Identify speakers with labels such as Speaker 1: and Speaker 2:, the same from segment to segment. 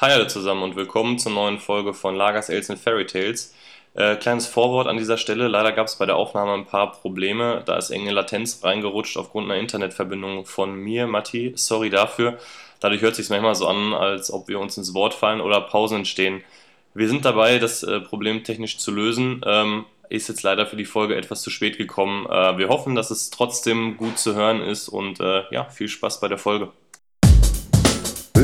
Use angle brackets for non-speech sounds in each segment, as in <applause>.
Speaker 1: Hi alle zusammen und willkommen zur neuen Folge von Lagers Ales and Fairy Tales. Äh, kleines Vorwort an dieser Stelle. Leider gab es bei der Aufnahme ein paar Probleme. Da ist enge Latenz reingerutscht aufgrund einer Internetverbindung von mir, Matti. Sorry dafür. Dadurch hört es sich manchmal so an, als ob wir uns ins Wort fallen oder Pausen entstehen. Wir sind dabei, das äh, Problem technisch zu lösen. Ähm, ist jetzt leider für die Folge etwas zu spät gekommen. Äh, wir hoffen, dass es trotzdem gut zu hören ist und äh, ja, viel Spaß bei der Folge.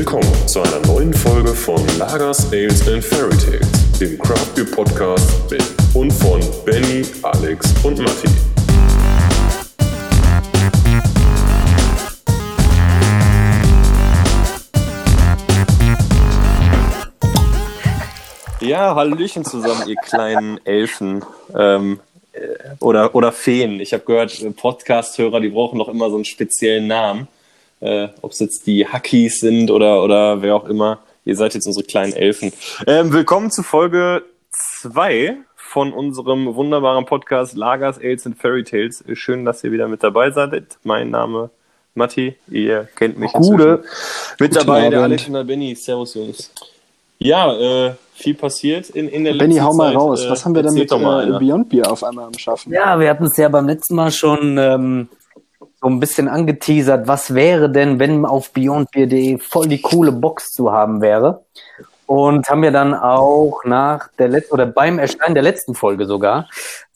Speaker 2: Willkommen zu einer neuen Folge von Lagers, Ales and Fairy Tales, dem Craft Beer Podcast mit und von Benny, Alex und Matti.
Speaker 1: Ja, Hallöchen zusammen, ihr kleinen Elfen ähm, äh, oder, oder Feen. Ich habe gehört, Podcast-Hörer, die brauchen doch immer so einen speziellen Namen. Äh, Ob es jetzt die Hackies sind oder, oder wer auch immer. Ihr seid jetzt unsere kleinen Elfen. Ähm, willkommen zu Folge 2 von unserem wunderbaren Podcast Lagers, Ales and Fairy Tales. Schön, dass ihr wieder mit dabei seid. Mein Name Matti, ihr kennt mich.
Speaker 3: Gute.
Speaker 1: Mit
Speaker 3: Guten
Speaker 1: dabei der
Speaker 3: Abend.
Speaker 1: Alex und der Benny. Servus, Jungs. Ja, äh, viel passiert in, in der letzten
Speaker 3: Benny, hau mal
Speaker 1: Zeit.
Speaker 3: raus.
Speaker 1: Äh,
Speaker 3: Was haben wir denn mit
Speaker 1: mal
Speaker 3: äh. Beyond Beer auf einmal am Schaffen?
Speaker 4: Ja, wir hatten es ja beim letzten Mal schon ähm, so ein bisschen angeteasert, was wäre denn, wenn auf beyondbeer.de voll die coole Box zu haben wäre. Und haben wir dann auch nach der letzten oder beim Erscheinen der letzten Folge sogar,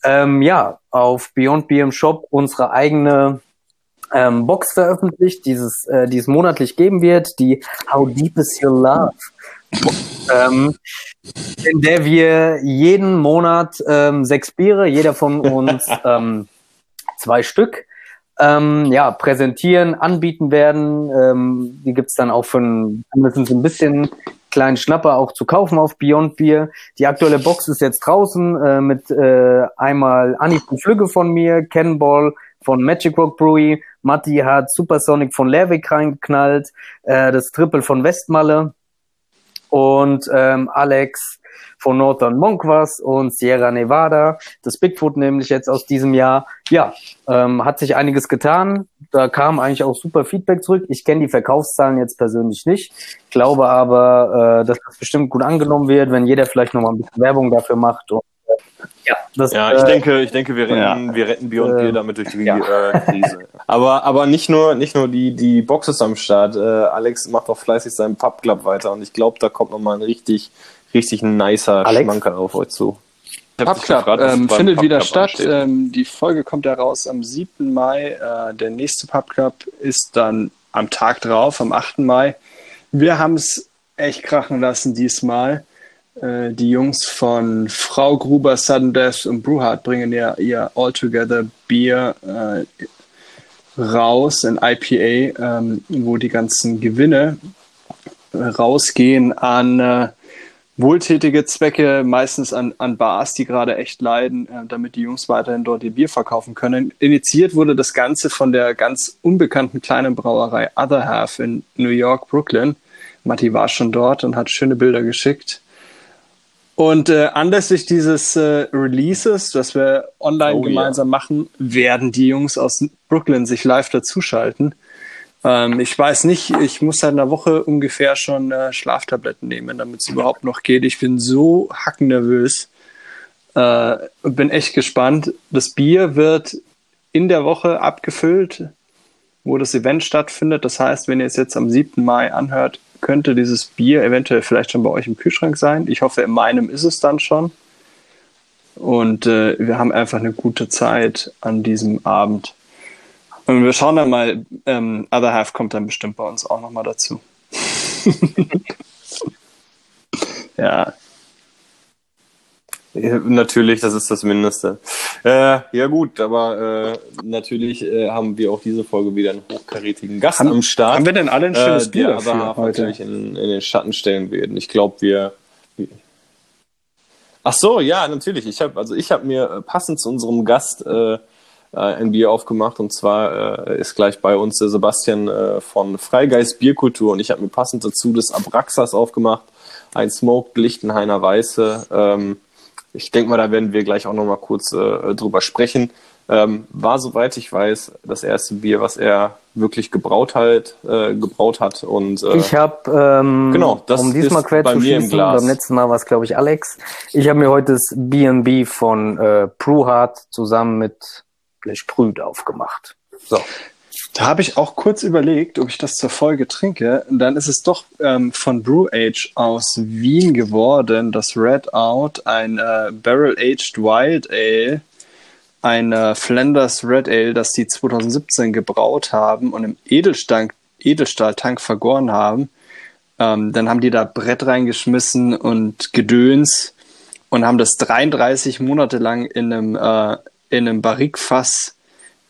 Speaker 4: ähm, ja, auf Beyond Beer im Shop unsere eigene ähm, Box veröffentlicht, dieses, äh, die es monatlich geben wird, die How Deep is Your Love? ähm, in der wir jeden Monat ähm, sechs Biere, jeder von uns <laughs> ähm, zwei Stück, ähm, ja, präsentieren, anbieten werden. Ähm, die gibt's dann auch für ein, mindestens ein bisschen kleinen Schnapper auch zu kaufen auf Beyond Beer. Die aktuelle Box ist jetzt draußen äh, mit äh, einmal Anni und Flügge von mir, Cannonball von Magic Rock Brewery, Matti hat Supersonic von Lerwick reingeknallt, äh, das Triple von Westmalle und ähm, Alex von Northern Monk was und Sierra Nevada, das Bigfoot nämlich jetzt aus diesem Jahr. Ja, ähm, hat sich einiges getan. Da kam eigentlich auch super Feedback zurück. Ich kenne die Verkaufszahlen jetzt persönlich nicht, glaube aber, äh, dass das bestimmt gut angenommen wird, wenn jeder vielleicht nochmal ein bisschen Werbung dafür macht. Und, äh, ja, das,
Speaker 1: Ja, ich
Speaker 4: äh,
Speaker 1: denke, ich denke, wir retten, wir retten Beyond
Speaker 4: Äh,
Speaker 1: Beer damit durch die
Speaker 4: ja.
Speaker 1: äh, Krise. aber, aber nicht nur, nicht nur die, die Box ist am Start. Äh, Alex macht auch fleißig seinen Pub Club weiter und ich glaube, da kommt nochmal ein richtig, richtig nicer
Speaker 4: Alex?
Speaker 1: Schmankerl auf euch zu. Ich hab
Speaker 3: Pub
Speaker 1: dich
Speaker 3: Club
Speaker 1: gefragt, was
Speaker 3: ähm, findet
Speaker 1: Pub
Speaker 3: wieder
Speaker 1: Club
Speaker 3: statt. Ähm, die Folge kommt ja raus am 7. Mai. Äh, der nächste Pub Club ist dann am Tag drauf, am 8. Mai. Wir haben es echt krachen lassen diesmal. Äh, die Jungs von Frau Gruber, Sudden Death und Brewhard bringen ja ihr Altogether Bier äh, raus, ein IPA, ähm, wo die ganzen Gewinne äh, rausgehen an äh, wohltätige Zwecke, meistens an, an Bars, die gerade echt leiden, äh, damit die Jungs weiterhin dort ihr Bier verkaufen können. Initiiert wurde das Ganze von der ganz unbekannten kleinen Brauerei Other Half in New York, Brooklyn. Matti war schon dort und hat schöne Bilder geschickt. Und äh, anlässlich dieses äh, Releases, das wir online
Speaker 1: Oh,
Speaker 3: gemeinsam machen, werden die Jungs aus Brooklyn sich live dazuschalten. Ähm, ich weiß nicht, ich muss seit einer Woche ungefähr schon äh, Schlaftabletten nehmen, damit es überhaupt noch geht. Ich bin so hackennervös äh, und bin echt gespannt. Das Bier wird in der Woche abgefüllt, wo das Event stattfindet. Das heißt, wenn ihr es jetzt am 7. Mai anhört, könnte dieses Bier eventuell vielleicht schon bei euch im Kühlschrank sein. Ich hoffe, in meinem ist es dann schon. Und äh, wir haben einfach eine gute Zeit an diesem Abend. Und wir schauen dann mal, ähm, Other Half kommt dann bestimmt bei uns auch nochmal dazu. <laughs> ja,
Speaker 1: Natürlich, das ist das Mindeste. Äh, ja gut, aber äh, natürlich äh, haben wir auch diese Folge wieder einen hochkarätigen Gast
Speaker 3: Haben-
Speaker 1: am Start.
Speaker 3: haben wir denn alle ein schönes
Speaker 1: äh,
Speaker 3: Bier
Speaker 1: der
Speaker 3: dafür
Speaker 1: aber
Speaker 3: heute?
Speaker 1: natürlich in, in den Schatten stellen werden. Ich glaube, wir. Ach so, ja, natürlich. Ich habe also ich habe mir äh, passend zu unserem Gast äh, ein Bier aufgemacht und zwar äh, ist gleich bei uns der Sebastian äh, von Freigeist Bierkultur und ich habe mir passend dazu das Abraxas aufgemacht, ein Smoked Lichtenhainer Weiße. Ähm, ich denke mal, da werden wir gleich auch noch mal kurz äh, drüber sprechen. Ähm, war, soweit ich weiß, das erste Bier, was er wirklich gebraut halt, äh, gebraut hat. Und äh,
Speaker 4: Ich habe, ähm,
Speaker 1: Genau, das
Speaker 4: um diesmal
Speaker 1: ist
Speaker 4: quer
Speaker 1: bei
Speaker 4: zu
Speaker 1: Glas.
Speaker 4: beim letzten Mal war es, glaube ich, Alex. Ich habe mir heute das B&B von äh, Brewhard zusammen mit Gesprüht aufgemacht. So.
Speaker 3: Da habe ich auch kurz überlegt, ob ich das zur Folge trinke. Dann ist es doch ähm, von Brew Age aus Wien geworden, das Red Out, ein äh, Barrel Aged Wild Ale, ein äh, Flanders Red Ale, das die 2017 gebraut haben und im Edelstank, Edelstahltank vergoren haben. Ähm, dann haben die da Brett reingeschmissen und Gedöns und haben das 33 Monate lang in einem, äh, in einem Barrikfass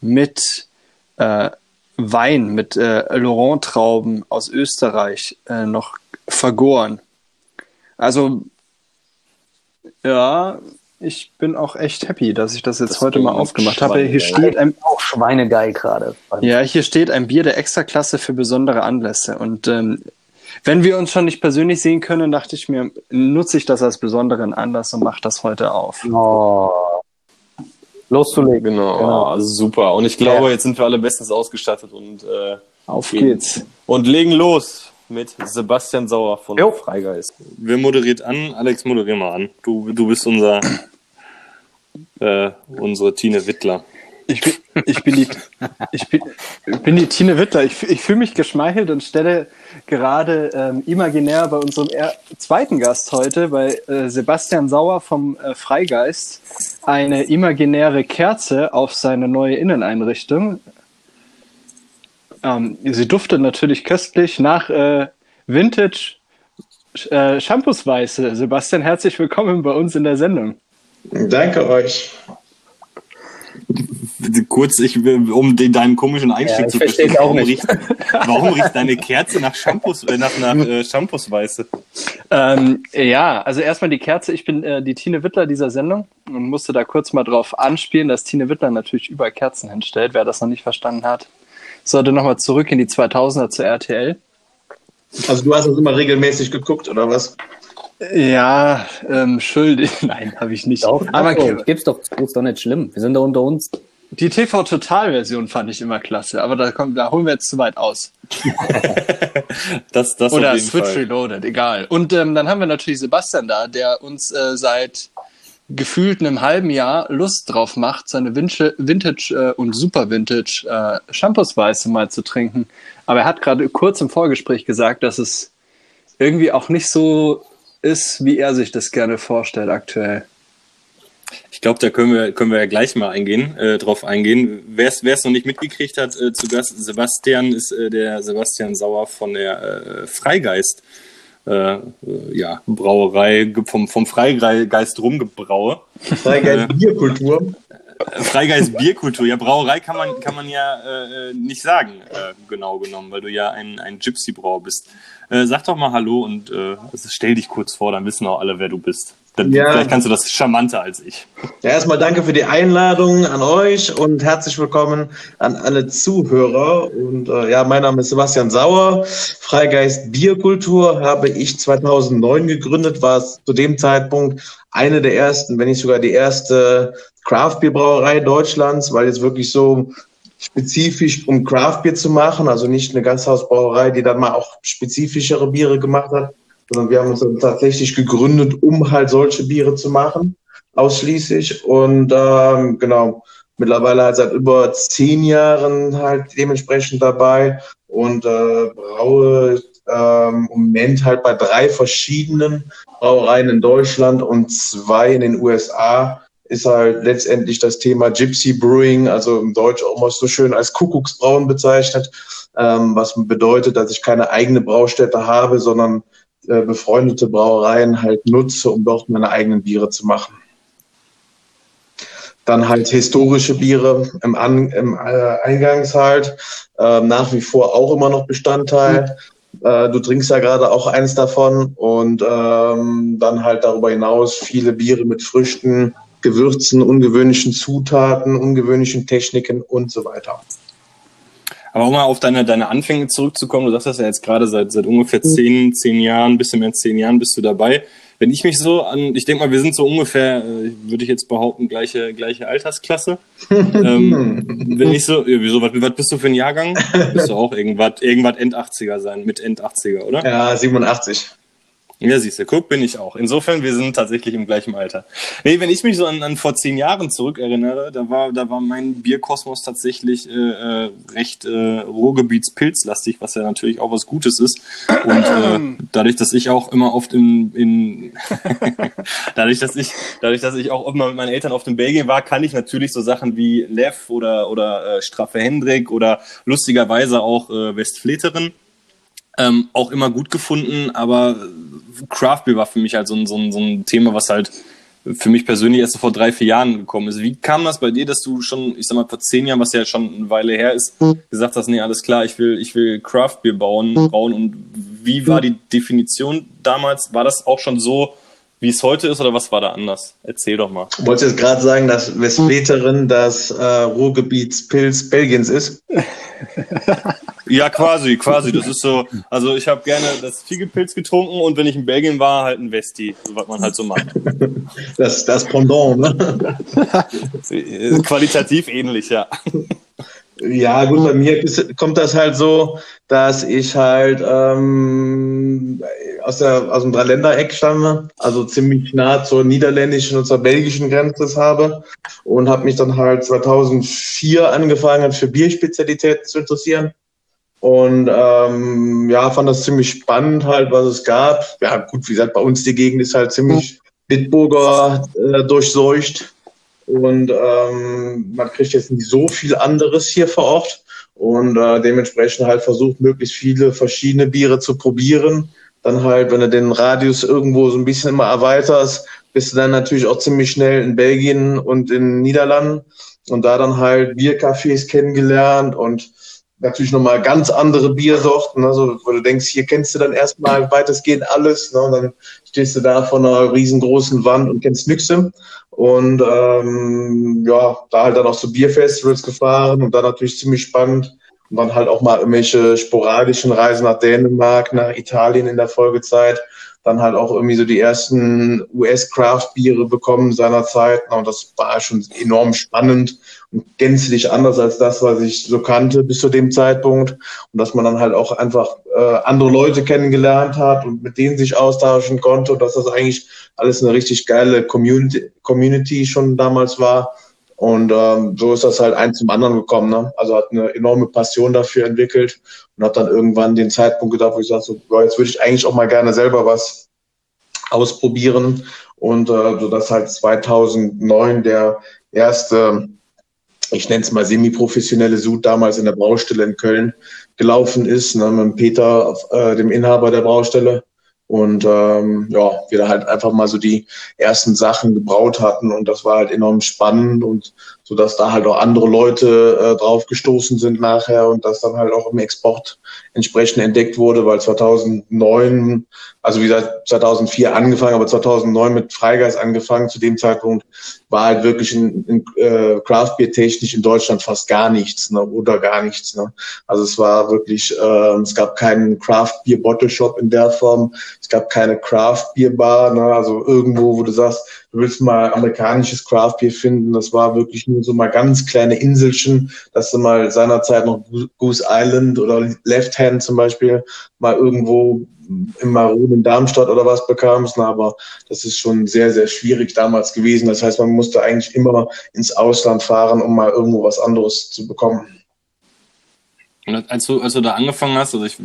Speaker 3: mit äh, Wein, mit äh, Laurent-Trauben aus Österreich äh, noch vergoren. Also, ja, ich bin auch echt happy, dass ich das jetzt
Speaker 1: Das
Speaker 3: heute mal aufgemacht habe. Hier steht ein,
Speaker 4: Auch schweinegeil gerade.
Speaker 3: ja, hier steht ein Bier der Extraklasse für besondere Anlässe. Und ähm, wenn wir uns schon nicht persönlich sehen können, dachte ich mir, nutze ich das als besonderen Anlass und mache das heute auf.
Speaker 4: Oh. Loszulegen.
Speaker 1: Genau,
Speaker 4: Genau.
Speaker 1: also super. Und ich glaube,
Speaker 4: Ja.
Speaker 1: jetzt sind wir alle bestens ausgestattet und, äh,
Speaker 3: Auf geht's.
Speaker 1: und legen los mit Sebastian Sauer von
Speaker 4: Jo.
Speaker 1: Freigeist.
Speaker 5: Wer moderiert an? Alex, moderier mal an. Du, du bist unser, äh, unsere Tine Wittler.
Speaker 3: Ich bin, ich bin die, ich bin, bin die Tine Wittler. Ich, ich fühle mich geschmeichelt und stelle gerade ähm, imaginär bei unserem er zweiten Gast heute, bei äh, Sebastian Sauer vom äh, Freigeist, eine imaginäre Kerze auf seine neue Inneneinrichtung. Ähm, sie duftet natürlich köstlich nach äh, Vintage äh, Shampoosweiße. Sebastian, herzlich willkommen bei uns in der Sendung.
Speaker 6: Danke euch.
Speaker 5: Kurz, ich, um den, deinen komischen Einstieg
Speaker 4: Ja,
Speaker 5: zu verstehen, warum riecht, warum riecht deine Kerze nach Shampoos, äh, nach, nach äh, Shampoosweiße?
Speaker 3: Ähm, ja, also erstmal die Kerze. Ich bin äh, die Tine Wittler dieser Sendung und musste da kurz mal drauf anspielen, dass Tine Wittler natürlich überall Kerzen hinstellt. Wer das noch nicht verstanden hat, sollte nochmal zurück in die 2000er zur RTL.
Speaker 6: Also du hast das immer regelmäßig geguckt, oder was?
Speaker 3: Ja, ähm, schuldig. <laughs> Nein, habe ich nicht.
Speaker 4: Doch,
Speaker 3: Aber
Speaker 4: aber gibt's doch, ist doch nicht schlimm. Wir sind da unter uns.
Speaker 3: Die TV-Total-Version fand ich immer klasse, aber da, kommt, da holen wir jetzt zu weit aus. <laughs>
Speaker 5: Das, das
Speaker 3: Oder Switch
Speaker 5: Fall.
Speaker 3: Reloaded, egal. Und ähm, dann haben wir natürlich Sebastian da, der uns äh, seit gefühlt einem halben Jahr Lust drauf macht, seine Vintage, äh, und Super Vintage äh, Shampoosweiße mal zu trinken. Aber er hat gerade kurz im Vorgespräch gesagt, dass es irgendwie auch nicht so ist, wie er sich das gerne vorstellt aktuell.
Speaker 5: Ich glaube, da können wir, können wir ja gleich mal eingehen, äh, drauf eingehen. Wer es noch nicht mitgekriegt hat, äh, zu Gast, Sebastian ist äh, der Sebastian Sauer von der äh, Freigeist. Äh, äh, ja, Brauerei, vom, vom Freigeist rumgebraue.
Speaker 6: Freigeist Bierkultur.
Speaker 5: Äh, Freigeist Bierkultur. Ja, Brauerei kann man, kann man ja äh, nicht sagen, äh, genau genommen, weil du ja ein, ein Gypsy-Brauer bist. Äh, sag doch mal Hallo und äh, also stell dich kurz vor, dann wissen auch alle, wer du bist. Dann,
Speaker 6: Ja.
Speaker 5: Vielleicht kannst du das charmanter als ich.
Speaker 6: Ja, erstmal danke für die Einladung an euch und herzlich willkommen an alle Zuhörer. Und äh, ja, mein Name ist Sebastian Sauer. Freigeist Bierkultur habe ich 2009 gegründet, war es zu dem Zeitpunkt eine der ersten, wenn nicht sogar die erste Craft-Bier-Brauerei Deutschlands, weil jetzt wirklich so spezifisch um Craft-Bier zu machen, also nicht eine Gasthausbrauerei, die dann mal auch spezifischere Biere gemacht hat, sondern wir haben uns dann tatsächlich gegründet, um halt solche Biere zu machen, ausschließlich. Und ähm, genau, mittlerweile halt seit über zehn Jahren halt dementsprechend dabei und äh, braue ähm, im Moment halt bei drei verschiedenen Brauereien in Deutschland und zwei in den USA ist halt letztendlich das Thema Gypsy Brewing, also im Deutsch auch immer so schön als Kuckucksbrauen bezeichnet, ähm, was bedeutet, dass ich keine eigene Braustätte habe, sondern äh, befreundete Brauereien halt nutze, um dort meine eigenen Biere zu machen. Dann halt historische Biere im, An im äh, Eingangs halt, äh, nach wie vor auch immer noch Bestandteil. Äh, du trinkst ja gerade auch eins davon und ähm, dann halt darüber hinaus viele Biere mit Früchten, Gewürzen, ungewöhnlichen Zutaten, ungewöhnlichen Techniken und so weiter.
Speaker 5: Aber um mal auf deine, deine Anfänge zurückzukommen, du sagst das ja jetzt gerade seit, seit ungefähr zehn, zehn Jahren, bisschen mehr als zehn Jahren bist du dabei.
Speaker 1: wenn ich mich so an, ich denke mal, wir sind so ungefähr, äh, würde ich jetzt behaupten, gleiche, gleiche Altersklasse. <laughs> ähm, wenn ich so, wieso, was, was bist du für ein Jahrgang? Bist du auch irgendwas, irgendwas End 80er sein, mit End 80er, oder?
Speaker 6: Ja, 87.
Speaker 1: Ja, siehst du, guck, bin ich auch. Insofern, wir sind tatsächlich im gleichen Alter. Nee, wenn ich mich so an, an vor zehn Jahren zurückerinnere, da war, da war mein Bierkosmos tatsächlich äh, äh, recht äh, Ruhrgebietspilzlastig, was ja natürlich auch was Gutes ist. Und äh, <clears throat> dadurch, dass ich auch immer oft in, in <laughs> dadurch, dass ich, dadurch, dass ich auch immer mit meinen Eltern auf dem Belgien war, kann ich natürlich so Sachen wie Lev oder, oder äh, Straffe Hendrik oder lustigerweise auch äh, Westfleterin ähm, auch immer gut gefunden, aber Craft Beer war für mich halt so ein, so, ein, so ein Thema, was halt für mich persönlich erst vor drei, vier Jahren gekommen ist. Wie kam das bei dir, dass du schon, ich sag mal, vor zehn Jahren, was ja schon eine Weile her ist, gesagt hast, nee, alles klar, ich will, ich will Craft Beer bauen, bauen und wie war die Definition damals? War das auch schon so, wie es heute ist oder was war da anders? Erzähl doch mal.
Speaker 6: Du wolltest jetzt gerade sagen, dass Westfleterin das äh, Ruhrgebietspilz Belgiens ist? <laughs>
Speaker 1: Ja, quasi, quasi. Das ist so, also ich habe gerne das Fiegepilz getrunken und wenn ich in Belgien war, halt ein Westi, was man halt so macht.
Speaker 6: Das, das Pendant, ne?
Speaker 1: Qualitativ ähnlich, ja.
Speaker 6: Ja, gut, bei mir ist, kommt das halt so, dass ich halt ähm, aus, der, aus dem Dreiländereck stamme, also ziemlich nah zur niederländischen und zur belgischen Grenze habe und habe mich dann halt 2004 angefangen, für Bierspezialitäten zu interessieren. Und ähm, ja, fand das ziemlich spannend halt, was es gab. Ja, gut, wie gesagt, bei uns die Gegend ist halt ziemlich Bitburger äh, durchseucht. Und ähm, man kriegt jetzt nicht so viel anderes hier vor Ort. Und äh, dementsprechend halt versucht, möglichst viele verschiedene Biere zu probieren. Dann halt, wenn du den Radius irgendwo so ein bisschen immer erweiterst, bist du dann natürlich auch ziemlich schnell in Belgien und in Niederlanden. Und da dann halt Biercafés kennengelernt und natürlich nochmal ganz andere Biersorten, also wo du denkst, hier kennst du dann erstmal weitestgehend alles, ne? und dann stehst du da vor einer riesengroßen Wand und kennst nichts. Und ähm, ja, da halt dann auch zu Bierfestivals gefahren und dann natürlich ziemlich spannend. Und dann halt auch mal irgendwelche sporadischen Reisen nach Dänemark, nach Italien in der Folgezeit. Dann halt auch irgendwie so die ersten US-Craft-Biere bekommen seinerzeit. Und das war schon enorm spannend gänzlich anders als das, was ich so kannte bis zu dem Zeitpunkt. Und dass man dann halt auch einfach äh, andere Leute kennengelernt hat und mit denen sich austauschen konnte und dass das eigentlich alles eine richtig geile Community, Community schon damals war. Und ähm, so ist das halt eins zum anderen gekommen. Ne? Also hat eine enorme Passion dafür entwickelt und hat dann irgendwann den Zeitpunkt gedacht, wo ich sage, so, jetzt würde ich eigentlich auch mal gerne selber was ausprobieren. Und äh, so dass halt 2009 der erste ich nenne es mal semi-professionelle Sud damals in der Baustelle in Köln gelaufen ist, ne, mit Peter, äh, dem Inhaber der Baustelle. Und ähm, ja, wir da halt einfach mal so die ersten Sachen gebraut hatten und das war halt enorm spannend und so dass da halt auch andere Leute äh, drauf gestoßen sind nachher und das dann halt auch im Export entsprechend entdeckt wurde, weil 2009, also wie gesagt 2004 angefangen, aber 2009 mit Freigeist angefangen. Zu dem Zeitpunkt war halt wirklich in, in äh, Craft Beer technisch in Deutschland fast gar nichts ne, oder gar nichts. Ne. Also es war wirklich, äh, es gab keinen Craft Beer Bottle Shop in der Form, es gab keine Craft Beer Bar, ne, also irgendwo, wo du sagst, du willst mal amerikanisches Craft Beer finden, das war wirklich nur so mal ganz kleine Inselchen, dass du mal seinerzeit noch Goose Island oder Left Hand zum Beispiel mal irgendwo im Maroon in Darmstadt oder was bekamst, aber das ist schon sehr, sehr schwierig damals gewesen. Das heißt, man musste eigentlich immer ins Ausland fahren, um mal irgendwo was anderes zu bekommen.
Speaker 1: Als du, als du da angefangen hast, also ich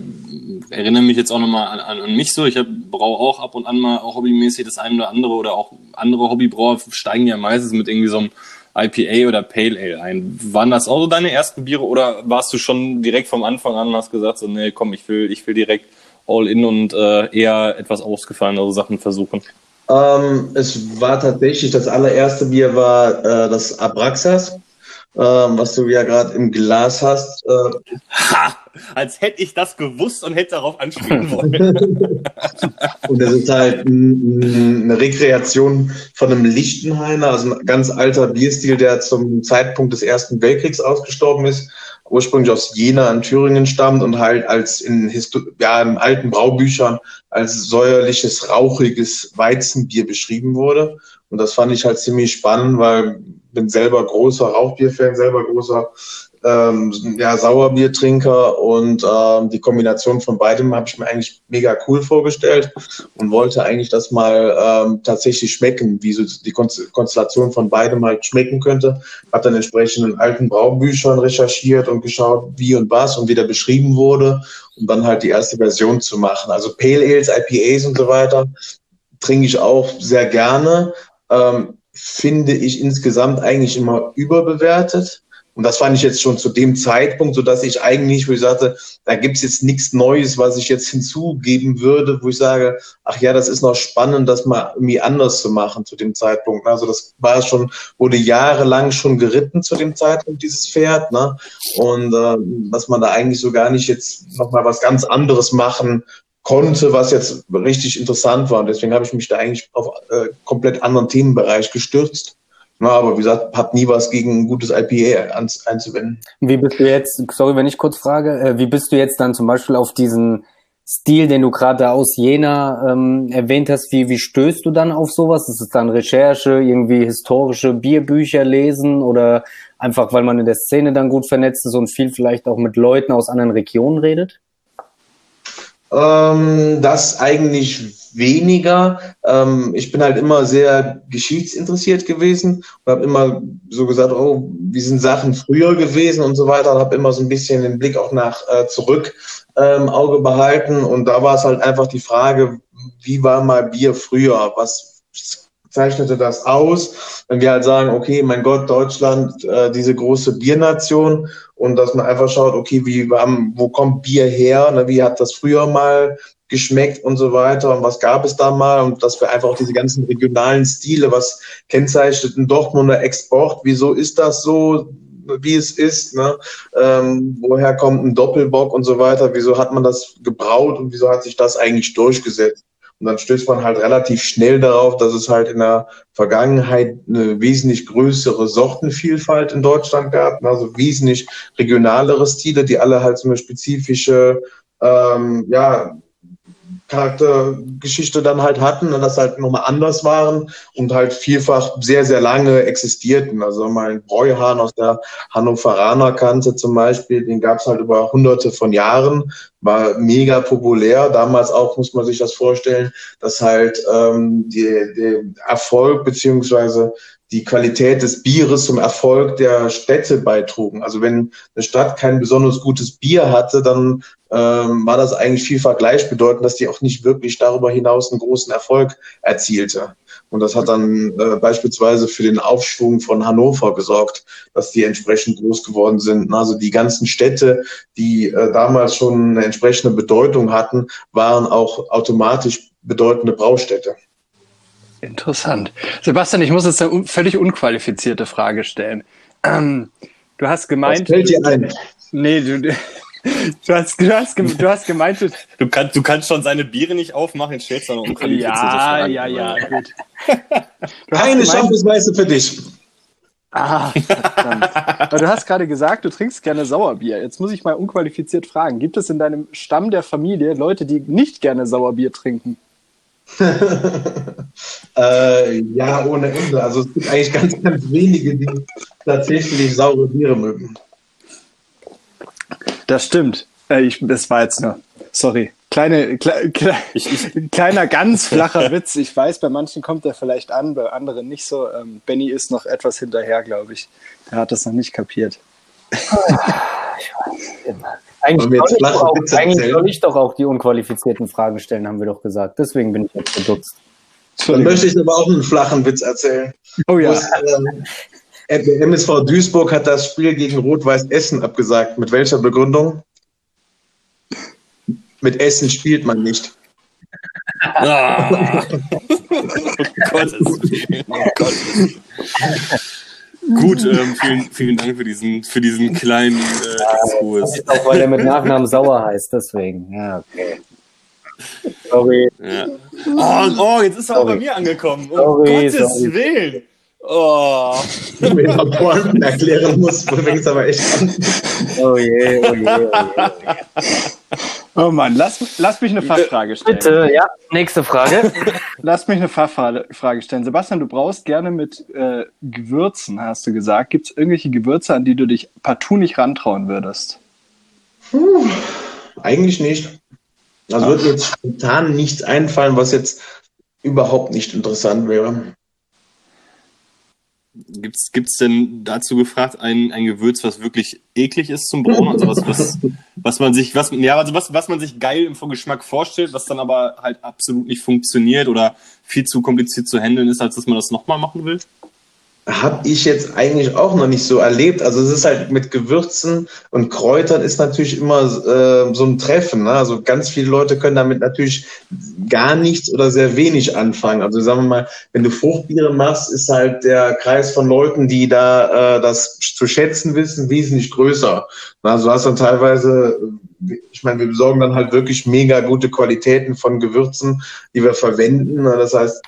Speaker 1: erinnere mich jetzt auch nochmal an, an, an mich so, ich brauche auch ab und an mal auch hobbymäßig das eine oder andere oder auch andere Hobbybrauer steigen ja meistens mit irgendwie so einem IPA oder Pale Ale ein. Waren das auch so deine ersten Biere oder warst du schon direkt vom Anfang an und hast gesagt, so, nee, komm, ich will, ich will direkt all in und äh, eher etwas ausgefallenere Sachen versuchen?
Speaker 6: Ähm, es war tatsächlich, das allererste Bier war äh, das Abraxas ähm, was du ja gerade im Glas hast. Äh,
Speaker 1: ha! Als hätte ich das gewusst und hätte darauf anspielen <laughs> wollen.
Speaker 6: und das ist halt eine Rekreation von einem Lichtenhainer, also ein ganz alter Bierstil, der zum Zeitpunkt des Ersten Weltkriegs ausgestorben ist. ursprünglich aus Jena in Thüringen stammt und halt als in, Histo ja, in alten Braubüchern als säuerliches, rauchiges Weizenbier beschrieben wurde. Und das fand ich halt ziemlich spannend, weil bin selber großer Rauchbierfan, selber großer ähm, ja, Sauerbiertrinker und ähm, die Kombination von beidem habe ich mir eigentlich mega cool vorgestellt und wollte eigentlich das mal ähm, tatsächlich schmecken, wie so die Konstellation von beidem halt schmecken könnte. Habe dann entsprechend in alten Braubüchern recherchiert und geschaut, wie und was und wie der beschrieben wurde, um dann halt die erste Version zu machen. Also Pale Ales, IPAs und so weiter trinke ich auch sehr gerne. Ähm, finde ich insgesamt eigentlich immer überbewertet. Und das fand ich jetzt schon zu dem Zeitpunkt, so dass ich eigentlich, wo ich sagte, da gibt's jetzt nichts Neues, was ich jetzt hinzugeben würde, wo ich sage, ach ja, das ist noch spannend, das mal irgendwie anders zu machen zu dem Zeitpunkt. Also das war schon, wurde jahrelang schon geritten zu dem Zeitpunkt, dieses Pferd. Ne? Und äh, dass man da eigentlich so gar nicht jetzt nochmal was ganz anderes machen konnte, was jetzt richtig interessant war. Deswegen habe ich mich da eigentlich auf äh, komplett anderen Themenbereich gestürzt. Na, aber wie gesagt, habe nie was gegen ein gutes IPA einzuwenden.
Speaker 4: Wie bist du jetzt, sorry, wenn ich kurz frage, äh, wie bist du jetzt dann zum Beispiel auf diesen Stil, den du gerade aus Jena ähm, erwähnt hast, wie, wie stößt du dann auf sowas? Ist es dann Recherche, irgendwie historische Bierbücher lesen oder einfach, weil man in der Szene dann gut vernetzt ist und viel vielleicht auch mit Leuten aus anderen Regionen redet?
Speaker 6: Ähm, das eigentlich weniger. Ähm, ich bin halt immer sehr geschichtsinteressiert gewesen und habe immer so gesagt, oh, wie sind Sachen früher gewesen und so weiter. Und habe immer so ein bisschen den Blick auch nach äh, zurück im ähm, Auge behalten. Und da war es halt einfach die Frage, wie war mal Bier früher? Was zeichnete das aus, wenn wir halt sagen, okay, mein Gott, Deutschland, äh, diese große Biernation und dass man einfach schaut, okay, wie, wo kommt Bier her, ne, wie hat das früher mal geschmeckt und so weiter? Und was gab es da mal? Und dass wir einfach auch diese ganzen regionalen Stile, was kennzeichnet ein Dortmunder Export, wieso ist das so, wie es ist, ne? ähm, woher kommt ein Doppelbock und so weiter, wieso hat man das gebraut und wieso hat sich das eigentlich durchgesetzt? Und dann stößt man halt relativ schnell darauf, dass es halt in der Vergangenheit eine wesentlich größere Sortenvielfalt in Deutschland gab, also wesentlich regionalere Stile, die alle halt so eine spezifische ähm, ja, Charaktergeschichte dann halt hatten und das halt nochmal anders waren und halt vielfach sehr, sehr lange existierten. Also mal ein Bräuhahn aus der Hannoveraner Kante zum Beispiel, den gab es halt über hunderte von Jahren, war mega populär. Damals auch muss man sich das vorstellen, dass halt ähm, der Erfolg beziehungsweise die Qualität des Bieres zum Erfolg der Städte beitrugen. Also wenn eine Stadt kein besonders gutes Bier hatte, dann ähm, war das eigentlich vielfach gleichbedeutend, dass die auch nicht wirklich darüber hinaus einen großen Erfolg erzielte. Und das hat dann äh, beispielsweise für den Aufschwung von Hannover gesorgt, dass die entsprechend groß geworden sind. Also die ganzen Städte, die äh, damals schon eine entsprechende Bedeutung hatten, waren auch automatisch bedeutende Braustädte.
Speaker 3: Interessant. Sebastian, ich muss jetzt eine völlig unqualifizierte Frage stellen. Ähm, du hast gemeint. Was
Speaker 6: fällt dir ein?
Speaker 3: Nee, du, du, hast, <laughs> du, hast, du hast gemeint.
Speaker 1: Du, kann, du kannst schon seine Biere nicht aufmachen, jetzt stellst du noch unqualifizierte
Speaker 3: ja, Fragen. Ja, ja, ja, gut. <laughs>
Speaker 6: Eine Schaffensweise für dich.
Speaker 3: Ah, verdammt. du hast gerade gesagt, du trinkst gerne Sauerbier. Jetzt muss ich mal unqualifiziert fragen. Gibt es in deinem Stamm der Familie Leute, die nicht gerne Sauerbier trinken? <laughs>
Speaker 6: äh, ja, ohne Ende. Also es gibt eigentlich ganz, ganz wenige, die tatsächlich saure Biere mögen.
Speaker 3: Das stimmt. Äh, ich, das war jetzt nur, sorry, kleine, kle, kle, <laughs> kleiner ganz flacher <laughs> Witz. Ich weiß, bei manchen kommt der vielleicht an, bei anderen nicht so. Ähm, Benny ist noch etwas hinterher, glaube ich. Er hat das noch nicht kapiert. ich
Speaker 4: weiß immer. Eigentlich, soll ich, auch, eigentlich soll ich, doch auch die unqualifizierten Fragen stellen, haben wir doch gesagt. Deswegen bin ich jetzt verdutzt.
Speaker 6: Dann möchte ich aber auch einen flachen Witz erzählen.
Speaker 3: Oh ja.
Speaker 6: der MSV Duisburg hat das Spiel gegen Rot-Weiß Essen abgesagt. Mit welcher Begründung? Mit Essen spielt man nicht.
Speaker 1: Ah. oh <laughs> Gottes Willen. Oh <laughs> Gottes Gut, ähm, vielen, vielen Dank für diesen, für diesen kleinen äh, Exkurs.
Speaker 4: Ja, auch weil er mit Nachnamen Sauer heißt, deswegen. Ja, okay. Sorry.
Speaker 1: Ja. Oh, oh, jetzt ist er auch bei mir angekommen. Um sorry, Gottes sorry. Willen. Oh.
Speaker 6: Wenn mir Pointen erklären muss, fängt es aber echt an.
Speaker 4: Oh je, oh je, oh je.
Speaker 3: Oh Mann, lass, lass mich eine Fachfrage stellen.
Speaker 4: Bitte, ja, nächste Frage. <laughs>
Speaker 3: Lass mich eine Fachfrage Frage stellen. Sebastian, du brauchst gerne mit äh, Gewürzen, hast du gesagt. Gibt es irgendwelche Gewürze, an die du dich partout nicht rantrauen würdest?
Speaker 6: Puh, eigentlich nicht. Also wird mir jetzt spontan nichts einfallen, was jetzt überhaupt nicht interessant wäre.
Speaker 1: Gibt's, gibt's denn dazu gefragt ein, ein Gewürz, was wirklich eklig ist zum Brauen? Also was, was, was man sich, was, ja, also was, was man sich geil im Geschmack vorstellt, was dann aber halt absolut nicht funktioniert oder viel zu kompliziert zu handeln ist, als dass man das nochmal machen will?
Speaker 6: Habe ich jetzt eigentlich auch noch nicht so erlebt. Also es ist halt mit Gewürzen und Kräutern ist natürlich immer äh, so ein Treffen. Ne? Also ganz viele Leute können damit natürlich gar nichts oder sehr wenig anfangen. Also sagen wir mal, wenn du Fruchtbiere machst, ist halt der Kreis von Leuten, die da äh, das zu schätzen wissen, wesentlich größer. Also hast dann teilweise, ich meine, wir besorgen dann halt wirklich mega gute Qualitäten von Gewürzen, die wir verwenden. Das heißt,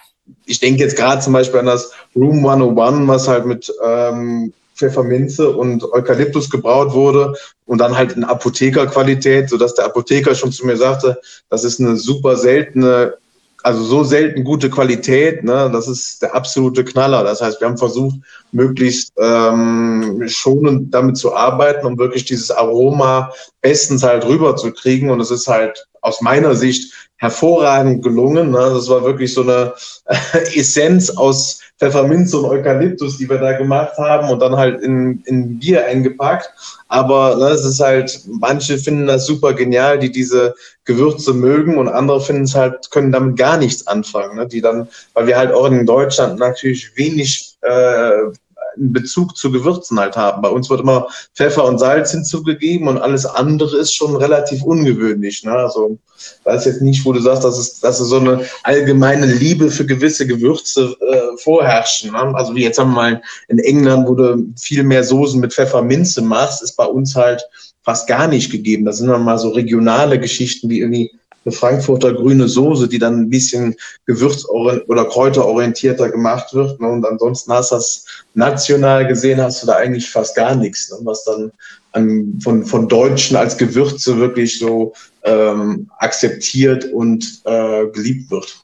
Speaker 6: ich denke jetzt gerade zum Beispiel an das Room 101, was halt mit ähm, Pfefferminze und Eukalyptus gebraut wurde und dann halt in Apothekerqualität, sodass der Apotheker schon zu mir sagte, das ist eine super seltene, also so selten gute Qualität, ne, das ist der absolute Knaller. Das heißt, wir haben versucht, möglichst ähm, schonend damit zu arbeiten, um wirklich dieses Aroma bestens halt rüberzukriegen. Und es ist halt aus meiner Sicht hervorragend gelungen. Ne? Das war wirklich so eine Essenz aus Pfefferminze und Eukalyptus, die wir da gemacht haben und dann halt in, in Bier eingepackt. Aber ne, es ist halt, manche finden das super genial, die diese Gewürze mögen und andere finden es halt, können damit gar nichts anfangen. Ne? Die dann, weil wir halt auch in Deutschland natürlich wenig äh, einen Bezug zu Gewürzen halt haben. Bei uns wird immer Pfeffer und Salz hinzugegeben und alles andere ist schon relativ ungewöhnlich. Ne? Also da ist jetzt nicht, wo du sagst, dass es, dass es so eine allgemeine Liebe für gewisse Gewürze äh, vorherrschen. Ne? Also wie jetzt haben wir mal in England, wo du viel mehr Soßen mit Pfefferminze machst, ist bei uns halt fast gar nicht gegeben. Das sind dann mal so regionale Geschichten wie irgendwie eine Frankfurter grüne Soße, die dann ein bisschen gewürz- oder kräuterorientierter gemacht wird. Ne? Und ansonsten hast du das national gesehen, hast du da eigentlich fast gar nichts, ne? was dann an, von, von Deutschen als Gewürze wirklich so ähm, akzeptiert und äh, geliebt wird.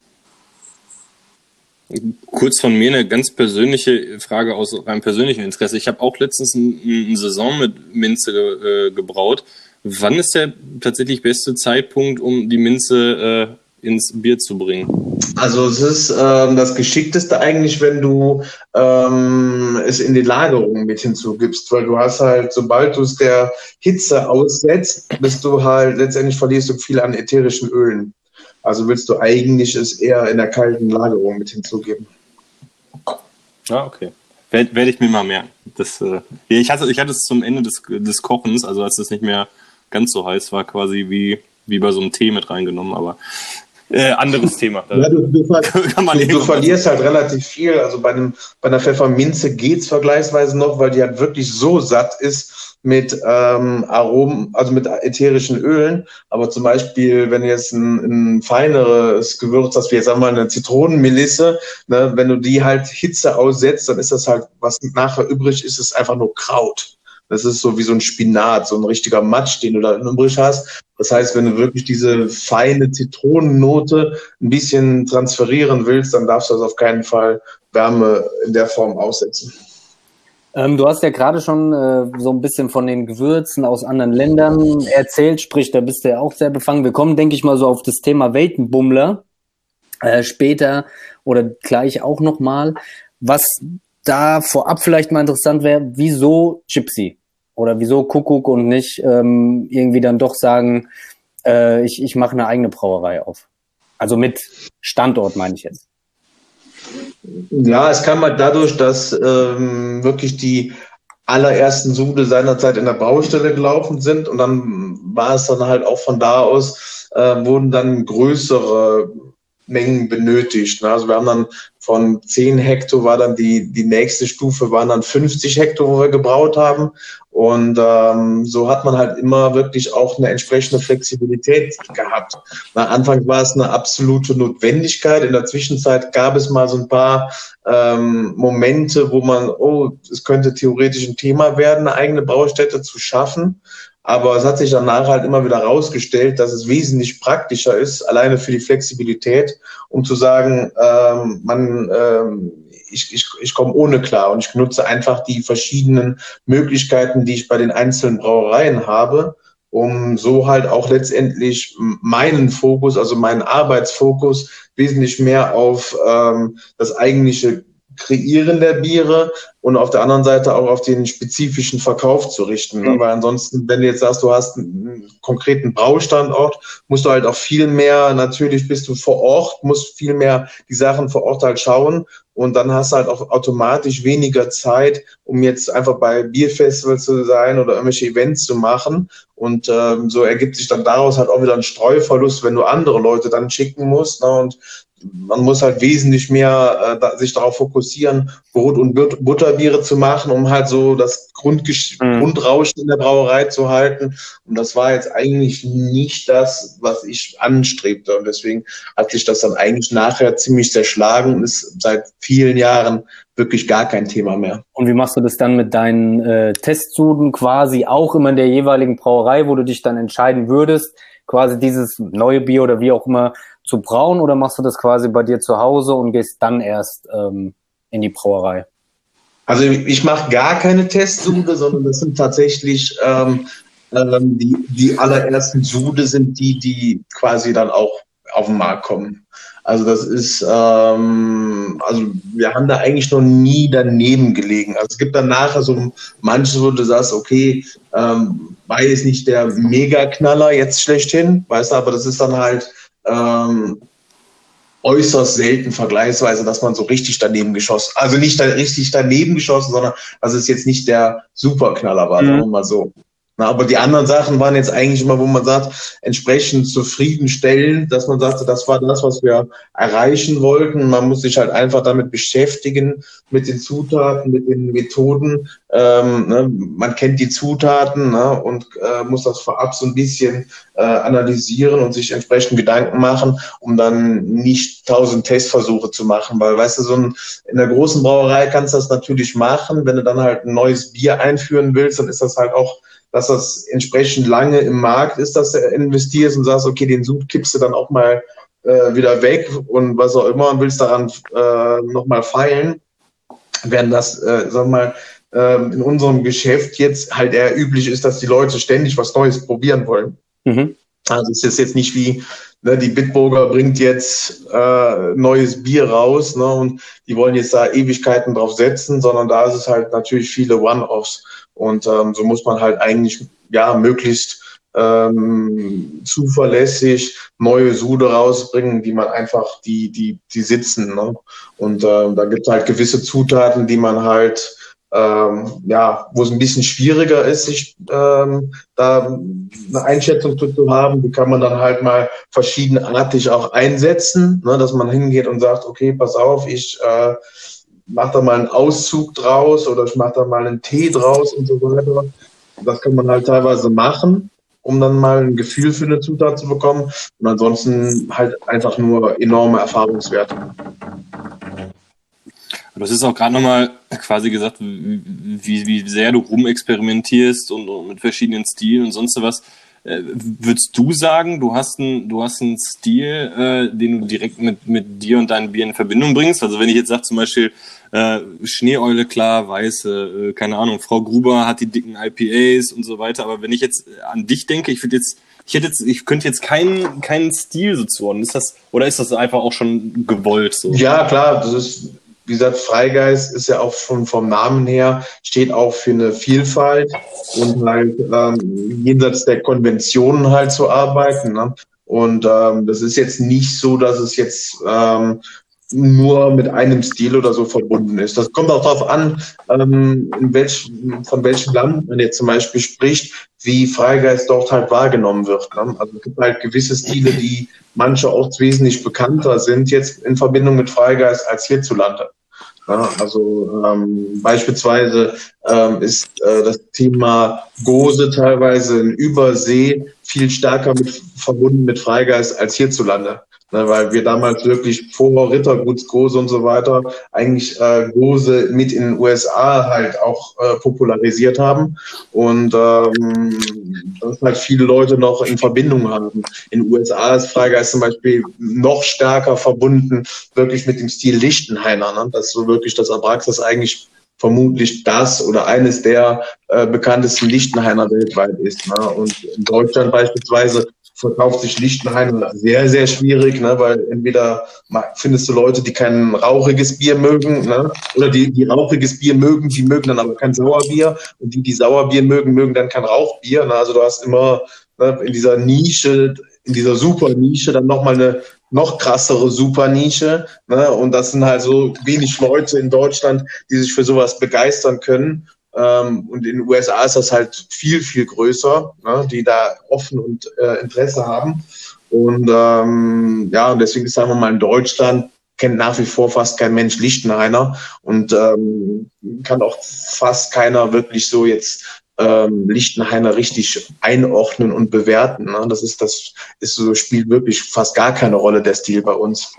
Speaker 1: Kurz von mir eine ganz persönliche Frage aus rein persönlichem Interesse. Ich habe auch letztens eine Saison mit Minze äh, gebraut Wann ist der tatsächlich beste Zeitpunkt, um die Minze äh, ins Bier zu bringen?
Speaker 6: Also es ist ähm, das Geschickteste eigentlich, wenn du ähm, es in die Lagerung mit hinzugibst, weil du hast halt, sobald du es der Hitze aussetzt, bist du halt, letztendlich verlierst du viel an ätherischen Ölen. Also willst du eigentlich es eher in der kalten Lagerung mit hinzugeben.
Speaker 1: Ah, okay. Werde werd ich mir mal merken. Das, äh, ich, hatte, ich hatte es zum Ende des, des Kochens, also als es nicht mehr ganz so heiß war, quasi wie, wie bei so einem Tee mit reingenommen, aber äh, anderes Thema. <laughs>
Speaker 6: Ja, du, du, <laughs> du, du verlierst halt relativ viel. Also bei, einem, bei einer Pfefferminze geht es vergleichsweise noch, weil die halt wirklich so satt ist mit ähm, Aromen, also mit ätherischen Ölen. Aber zum Beispiel, wenn du jetzt ein, ein feineres Gewürz hast, wie jetzt einmal eine Zitronenmelisse, ne, wenn du die halt Hitze aussetzt, dann ist das halt, was nachher übrig ist, ist einfach nur Kraut. Das ist so wie so ein Spinat, so ein richtiger Matsch, den du da übrig hast. Das heißt, wenn du wirklich diese feine Zitronennote ein bisschen transferieren willst, dann darfst du das auf keinen Fall Wärme in der Form aussetzen.
Speaker 4: Ähm, du hast ja gerade schon äh, so ein bisschen von den Gewürzen aus anderen Ländern erzählt, sprich, da bist du ja auch sehr befangen. Wir kommen, denke ich mal, so auf das Thema Weltenbummler äh, später oder gleich auch nochmal. Was da vorab vielleicht mal interessant wäre, wieso Gypsy? Oder wieso Kuckuck und nicht ähm, irgendwie dann doch sagen, äh, ich, ich mache eine eigene Brauerei auf? Also mit Standort meine ich jetzt.
Speaker 6: Ja, es kam halt dadurch, dass ähm, wirklich die allerersten Sude seinerzeit in der Baustelle gelaufen sind und dann war es dann halt auch von da aus, äh, wurden dann größere Mengen benötigt. Ne? Also wir haben dann von 10 Hektar war dann die, die nächste Stufe waren dann 50 Hektar, wo wir gebraut haben. Und ähm, so hat man halt immer wirklich auch eine entsprechende Flexibilität gehabt. Na, Anfang war es eine absolute Notwendigkeit. In der Zwischenzeit gab es mal so ein paar ähm, Momente, wo man, oh, es könnte theoretisch ein Thema werden, eine eigene Baustätte zu schaffen. Aber es hat sich danach halt immer wieder herausgestellt, dass es wesentlich praktischer ist, alleine für die Flexibilität, um zu sagen, ähm, man, ähm, ich, ich, ich komme ohne klar und ich nutze einfach die verschiedenen Möglichkeiten, die ich bei den einzelnen Brauereien habe, um so halt auch letztendlich meinen Fokus, also meinen Arbeitsfokus wesentlich mehr auf ähm, das eigentliche Kreieren der Biere und auf der anderen Seite auch auf den spezifischen Verkauf zu richten. Mhm. Weil ansonsten, wenn du jetzt sagst, du hast einen konkreten Braustandort, musst du halt auch viel mehr, natürlich bist du vor Ort, musst viel mehr die Sachen vor Ort halt schauen und dann hast du halt auch automatisch weniger Zeit, um jetzt einfach bei Bierfestivals zu sein oder irgendwelche Events zu machen. Und ähm, so ergibt sich dann daraus halt auch wieder ein Streuverlust, wenn du andere Leute dann schicken musst. Ne? Und man muss halt wesentlich mehr äh, sich darauf fokussieren, Brot- und Butterbiere zu machen, um halt so das Grundgesch mhm. Grundrauschen in der Brauerei zu halten. Und das war jetzt eigentlich nicht das, was ich anstrebte. Und deswegen hat sich das dann eigentlich nachher ziemlich zerschlagen und ist seit vielen Jahren wirklich gar kein Thema mehr.
Speaker 4: Und wie machst du das dann mit deinen äh, Testsuden quasi auch immer in der jeweiligen Brauerei, wo du dich dann entscheiden würdest, quasi dieses neue Bier oder wie auch immer zu brauen oder machst du das quasi bei dir zu Hause und gehst dann erst ähm, in die Brauerei?
Speaker 6: Also ich mache gar keine Testsude, sondern das sind tatsächlich ähm, ähm, die, die allerersten Sude sind die, die quasi dann auch auf den Markt kommen. Also das ist, ähm, also wir haben da eigentlich noch nie daneben gelegen. Also es gibt dann nachher so manche, wo du sagst, okay, ähm, war jetzt nicht der Mega-Knaller jetzt schlechthin, weißt du, aber das ist dann halt ähm, äußerst selten vergleichsweise, dass man so richtig daneben geschossen, also nicht da, richtig daneben geschossen, sondern dass es jetzt nicht der Superknaller war, mhm. sagen wir mal so. Na, aber die anderen Sachen waren jetzt eigentlich immer, wo man sagt, entsprechend zufriedenstellend, dass man sagte, das war das, was wir erreichen wollten. Man muss sich halt einfach damit beschäftigen, mit den Zutaten, mit den Methoden. Ähm, ne, man kennt die Zutaten ne, und äh, muss das vorab so ein bisschen äh, analysieren und sich entsprechend Gedanken machen, um dann nicht tausend Testversuche zu machen. Weil, weißt du, so ein, in der großen Brauerei kannst du das natürlich machen. Wenn du dann halt ein neues Bier einführen willst, dann ist das halt auch dass das entsprechend lange im Markt ist, dass du investierst und sagst, okay, den Sud kippst du dann auch mal äh, wieder weg und was auch immer und willst daran äh, nochmal feilen, während das, äh, sag mal, äh, in unserem Geschäft jetzt halt eher üblich ist, dass die Leute ständig was Neues probieren wollen. Mhm. Also es ist jetzt nicht wie, ne, die Bitburger bringt jetzt äh, neues Bier raus ne, und die wollen jetzt da Ewigkeiten drauf setzen, sondern da ist es halt natürlich viele One-Offs. Und ähm, so muss man halt eigentlich ja möglichst ähm, zuverlässig neue Sude rausbringen, die man einfach, die, die, die sitzen. Ne? Und ähm, da gibt es halt gewisse Zutaten, die man halt ähm, ja, wo es ein bisschen schwieriger ist, sich ähm, da eine Einschätzung zu, zu haben, die kann man dann halt mal verschiedenartig auch einsetzen, ne, dass man hingeht und sagt, okay, pass auf, ich äh, mach da mal einen Auszug draus oder ich mache da mal einen Tee draus und so weiter. Das kann man halt teilweise machen, um dann mal ein Gefühl für eine Zutat zu bekommen. Und ansonsten halt einfach nur enorme Erfahrungswerte.
Speaker 1: Du hast auch gerade nochmal quasi gesagt, wie, wie sehr du rumexperimentierst und, und mit verschiedenen Stilen und sonst was. Äh, würdest du sagen, du hast einen, du hast einen Stil, äh, den du direkt mit, mit dir und deinem Bier in Verbindung bringst? Also wenn ich jetzt sage zum Beispiel äh, Schneeeule klar, weiße, äh, keine Ahnung, Frau Gruber hat die dicken IPAs und so weiter, aber wenn ich jetzt an dich denke, ich würde jetzt, ich hätte jetzt, ich könnte jetzt keinen, keinen Stil so zuordnen. Ist das, oder ist das einfach auch schon gewollt so?
Speaker 6: Ja, klar, das ist wie gesagt, Freigeist ist ja auch schon vom Namen her, steht auch für eine Vielfalt und halt ähm, jenseits der Konventionen halt zu arbeiten. Ne? Und ähm, das ist jetzt nicht so, dass es jetzt ähm, nur mit einem Stil oder so verbunden ist. Das kommt auch darauf an, ähm, in welch, von welchem Land man jetzt zum Beispiel spricht, wie Freigeist dort halt wahrgenommen wird. Ne? Also es gibt halt gewisse Stile, die manche auch wesentlich bekannter sind jetzt in Verbindung mit Freigeist als hierzulande. Ja, also ähm, beispielsweise ähm, ist äh, das Thema Gose teilweise in Übersee viel stärker mit, verbunden mit Freigeist als hierzulande. Ne, weil wir damals wirklich vor Rittergutsgose und so weiter eigentlich äh, Gose mit in den USA halt auch äh, popularisiert haben und ähm, das halt viele Leute noch in Verbindung haben. In den USA ist Freigeist zum Beispiel noch stärker verbunden wirklich mit dem Stil Lichtenheiner, ne? dass so wirklich das Abraxas eigentlich vermutlich das oder eines der äh, bekanntesten Lichtenheiner weltweit ist. Ne? Und in Deutschland beispielsweise verkauft sich Lichtenhain sehr, sehr schwierig, ne, weil entweder findest du Leute, die kein rauchiges Bier mögen, ne, oder die, die rauchiges Bier mögen, die mögen dann aber kein Sauerbier und die, die Sauerbier mögen, mögen dann kein Rauchbier. Ne, also du hast immer ne, in dieser Nische, in dieser Super-Nische dann nochmal eine noch krassere Super-Nische. Ne? Und das sind halt so wenig Leute in Deutschland, die sich für sowas begeistern können. Ähm, und in den USA ist das halt viel, viel größer, ne, die da offen und äh, Interesse haben. Und ähm, ja, und deswegen sagen wir mal in Deutschland kennt nach wie vor fast kein Mensch Lichtenhainer und ähm, kann auch fast keiner wirklich so jetzt ähm, Lichtenhainer richtig einordnen und bewerten. Ne? Das ist das ist so spielt wirklich fast gar keine Rolle der Stil bei uns.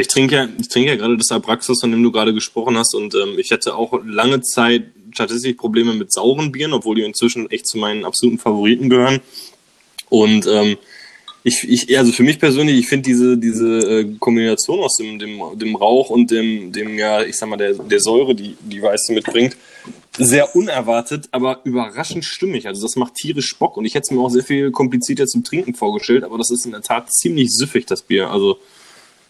Speaker 1: Ich trinke ja, ich trinke ja gerade das Abraxas, von dem du gerade gesprochen hast, und ähm, ich hatte auch lange Zeit statistisch Probleme mit sauren Bieren, obwohl die inzwischen echt zu meinen absoluten Favoriten gehören. Und ähm, ich, ich, also für mich persönlich, ich finde diese, diese äh, Kombination aus dem, dem, dem Rauch und dem, dem, ja, ich sag mal, der, der Säure, die die Weiße mitbringt, sehr unerwartet, aber überraschend stimmig. Also das macht tierisch Bock und ich hätte es mir auch sehr viel komplizierter zum Trinken vorgestellt, aber das ist in der Tat ziemlich süffig, das Bier. Also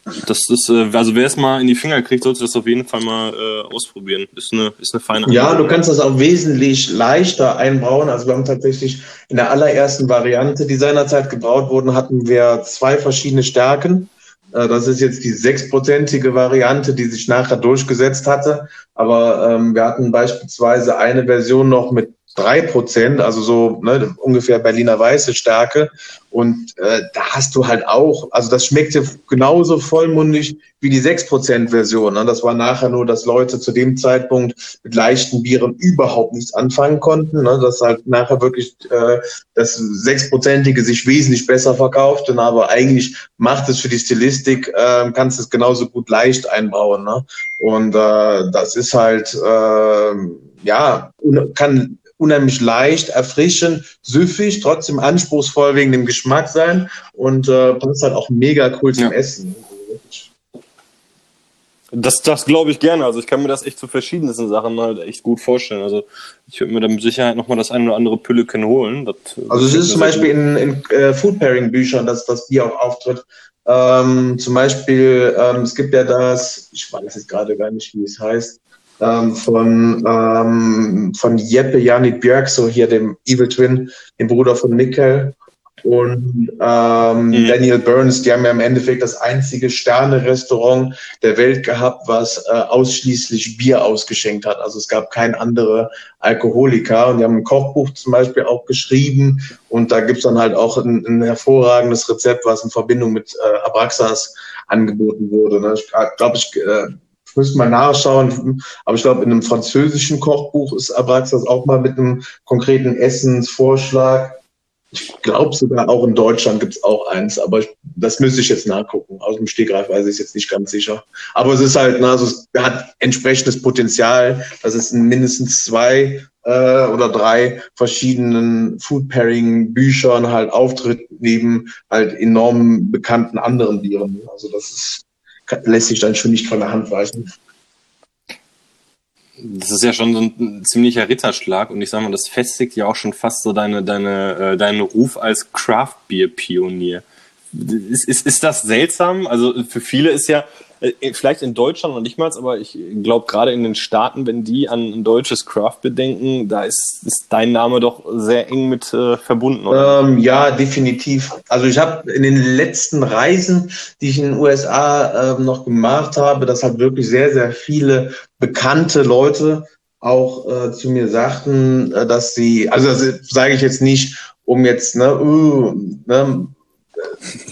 Speaker 1: das ist, äh, also wer es mal in die Finger kriegt, sollte das auf jeden Fall mal äh, ausprobieren. Ist eine, ist eine feine
Speaker 6: Ja, du kannst das auch wesentlich leichter einbauen. Also wir haben tatsächlich in der allerersten Variante, die seinerzeit gebraut wurden, hatten wir zwei verschiedene Stärken. Äh, das ist jetzt die sechsprozentige Variante, die sich nachher durchgesetzt hatte. Aber ähm, wir hatten beispielsweise eine Version noch mit drei Prozent, also so ne, ungefähr Berliner Weiße Stärke. Und äh, da hast du halt auch, also das schmeckte genauso vollmundig wie die sechs Prozent Version. Ne? Das war nachher nur, dass Leute zu dem Zeitpunkt mit leichten Bieren überhaupt nichts anfangen konnten. Ne? Dass halt nachher wirklich äh, das sechsprozentige sich wesentlich besser verkauft. Und aber eigentlich macht es für die Stilistik, äh, kannst es genauso gut leicht einbauen. Ne? Und äh, das ist halt, äh, ja, kann unheimlich leicht, erfrischend, süffig, trotzdem anspruchsvoll wegen dem Geschmack sein und äh, passt halt auch mega cool zum ja. Essen.
Speaker 1: Das, das glaube ich gerne. Also ich kann mir das echt zu verschiedensten Sachen halt echt gut vorstellen. Also ich würde mir da mit Sicherheit nochmal das eine oder andere Pülleken holen. Das,
Speaker 6: also es ist zum Beispiel in, in äh, Food Pairing Büchern, dass das Bier auch auftritt. Ähm, zum Beispiel, ähm, es gibt ja das, ich weiß jetzt gerade gar nicht, wie es heißt, ähm, von, ähm, von Jeppe Janik Björk, so hier dem Evil Twin, dem Bruder von Mikkel und ähm, mhm. Daniel Burns, die haben ja im Endeffekt das einzige Sterne-Restaurant der Welt gehabt, was äh, ausschließlich Bier ausgeschenkt hat. Also es gab kein andere Alkoholiker und die haben ein Kochbuch zum Beispiel auch geschrieben und da gibt's dann halt auch ein, ein hervorragendes Rezept, was in Verbindung mit äh, Abraxas angeboten wurde. Ne? Ich glaube, ich äh, müssen mal nachschauen. Aber ich glaube, in einem französischen Kochbuch ist Abraxas auch mal mit einem konkreten Essensvorschlag. Ich glaube sogar auch in Deutschland gibt es auch eins, aber ich, das müsste ich jetzt nachgucken. Aus dem Stegreif weiß ich jetzt nicht ganz sicher. Aber es ist halt, na, also es hat entsprechendes Potenzial, dass es in mindestens zwei äh, oder drei verschiedenen Food Pairing Büchern halt auftritt, neben halt enorm bekannten anderen Bieren. Also das ist lässt sich dann schon nicht von der Hand weisen.
Speaker 1: Das ist ja schon so ein ziemlicher Ritterschlag und ich sag mal, das festigt ja auch schon fast so deine, deine, äh, deinen Ruf als Craft Beer Pionier. Ist, ist, ist das seltsam? Also für viele ist ja vielleicht in Deutschland noch nicht mal, aber ich glaube gerade in den Staaten, wenn die an ein deutsches Craft bedenken, da ist, ist dein Name doch sehr eng mit äh, verbunden,
Speaker 6: oder? Ähm, ja, definitiv. Also ich habe in den letzten Reisen, die ich in den USA äh, noch gemacht habe, das hat wirklich sehr, sehr viele bekannte Leute auch äh, zu mir sagten, äh, dass sie, also das sage ich jetzt nicht, um jetzt ne, uh, ne,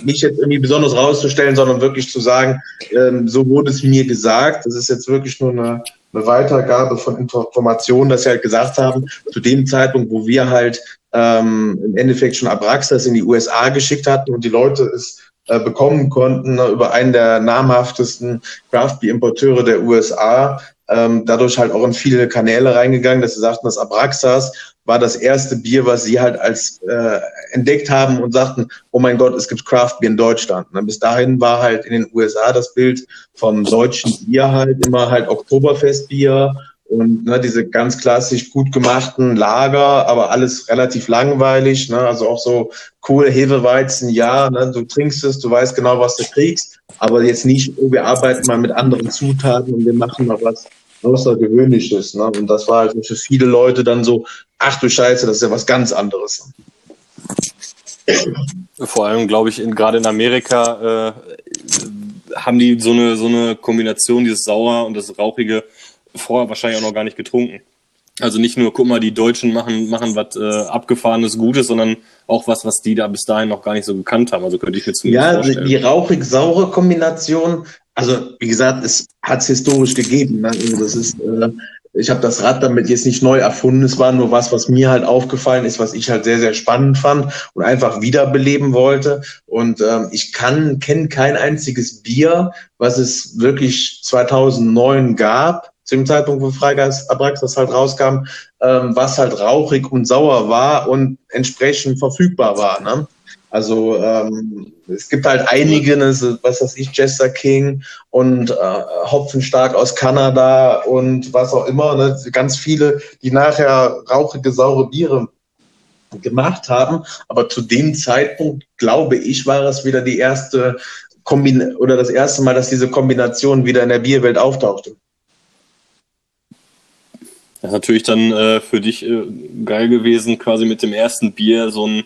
Speaker 6: mich jetzt irgendwie besonders rauszustellen, sondern wirklich zu sagen, ähm, so wurde es mir gesagt. Das ist jetzt wirklich nur eine, eine Weitergabe von Informationen, dass sie halt gesagt haben, zu dem Zeitpunkt, wo wir halt ähm, im Endeffekt schon Abraxas in die USA geschickt hatten und die Leute es äh, bekommen konnten ne, über einen der namhaftesten Craft Beer Importeure der USA, ähm, dadurch halt auch in viele Kanäle reingegangen, dass sie sagten, dass Abraxas war das erste Bier, was sie halt als äh, entdeckt haben und sagten, oh mein Gott, es gibt Craft Beer in Deutschland. Ne? Bis dahin war halt in den USA das Bild vom deutschen Bier halt immer halt Oktoberfestbier und ne, diese ganz klassisch gut gemachten Lager, aber alles relativ langweilig. Ne? Also auch so coole Hefeweizen, ja, ne? du trinkst es, du weißt genau, was du kriegst, aber jetzt nicht, oh, wir arbeiten mal mit anderen Zutaten und wir machen mal was Außergewöhnliches. Ne? Und das war also für viele Leute dann so, ach du Scheiße, das ist ja was ganz anderes.
Speaker 1: Vor allem, glaube ich, in, gerade in Amerika äh, haben die so eine, so eine Kombination, dieses Sauer und das Rauchige, vorher wahrscheinlich auch noch gar nicht getrunken. Also nicht nur, guck mal, die Deutschen machen, machen was äh, abgefahrenes Gutes, sondern auch was, was die da bis dahin noch gar nicht so gekannt haben. Also könnte ich jetzt
Speaker 6: Ja, vorstellen. die rauchig-saure Kombination, also wie gesagt, es hat es historisch gegeben. Ne? Also das ist, äh, ich habe das Rad damit jetzt nicht neu erfunden. Es war nur was, was mir halt aufgefallen ist, was ich halt sehr, sehr spannend fand und einfach wiederbeleben wollte. Und ähm, ich kann kenne kein einziges Bier, was es wirklich 2009 gab, zu dem Zeitpunkt, wo Freigeist Abraxas halt rauskam, ähm, was halt rauchig und sauer war und entsprechend verfügbar war. Ne? Also ähm, es gibt halt einige, ne, was weiß ich, Jester King und äh, Hopfenstark aus Kanada und was auch immer, ne, ganz viele, die nachher rauchige, saure Biere gemacht haben. Aber zu dem Zeitpunkt, glaube ich, war es wieder die erste Kombin oder das erste Mal, dass diese Kombination wieder in der Bierwelt auftauchte.
Speaker 1: Das ist natürlich dann äh, für dich äh, geil gewesen, quasi mit dem ersten Bier so ein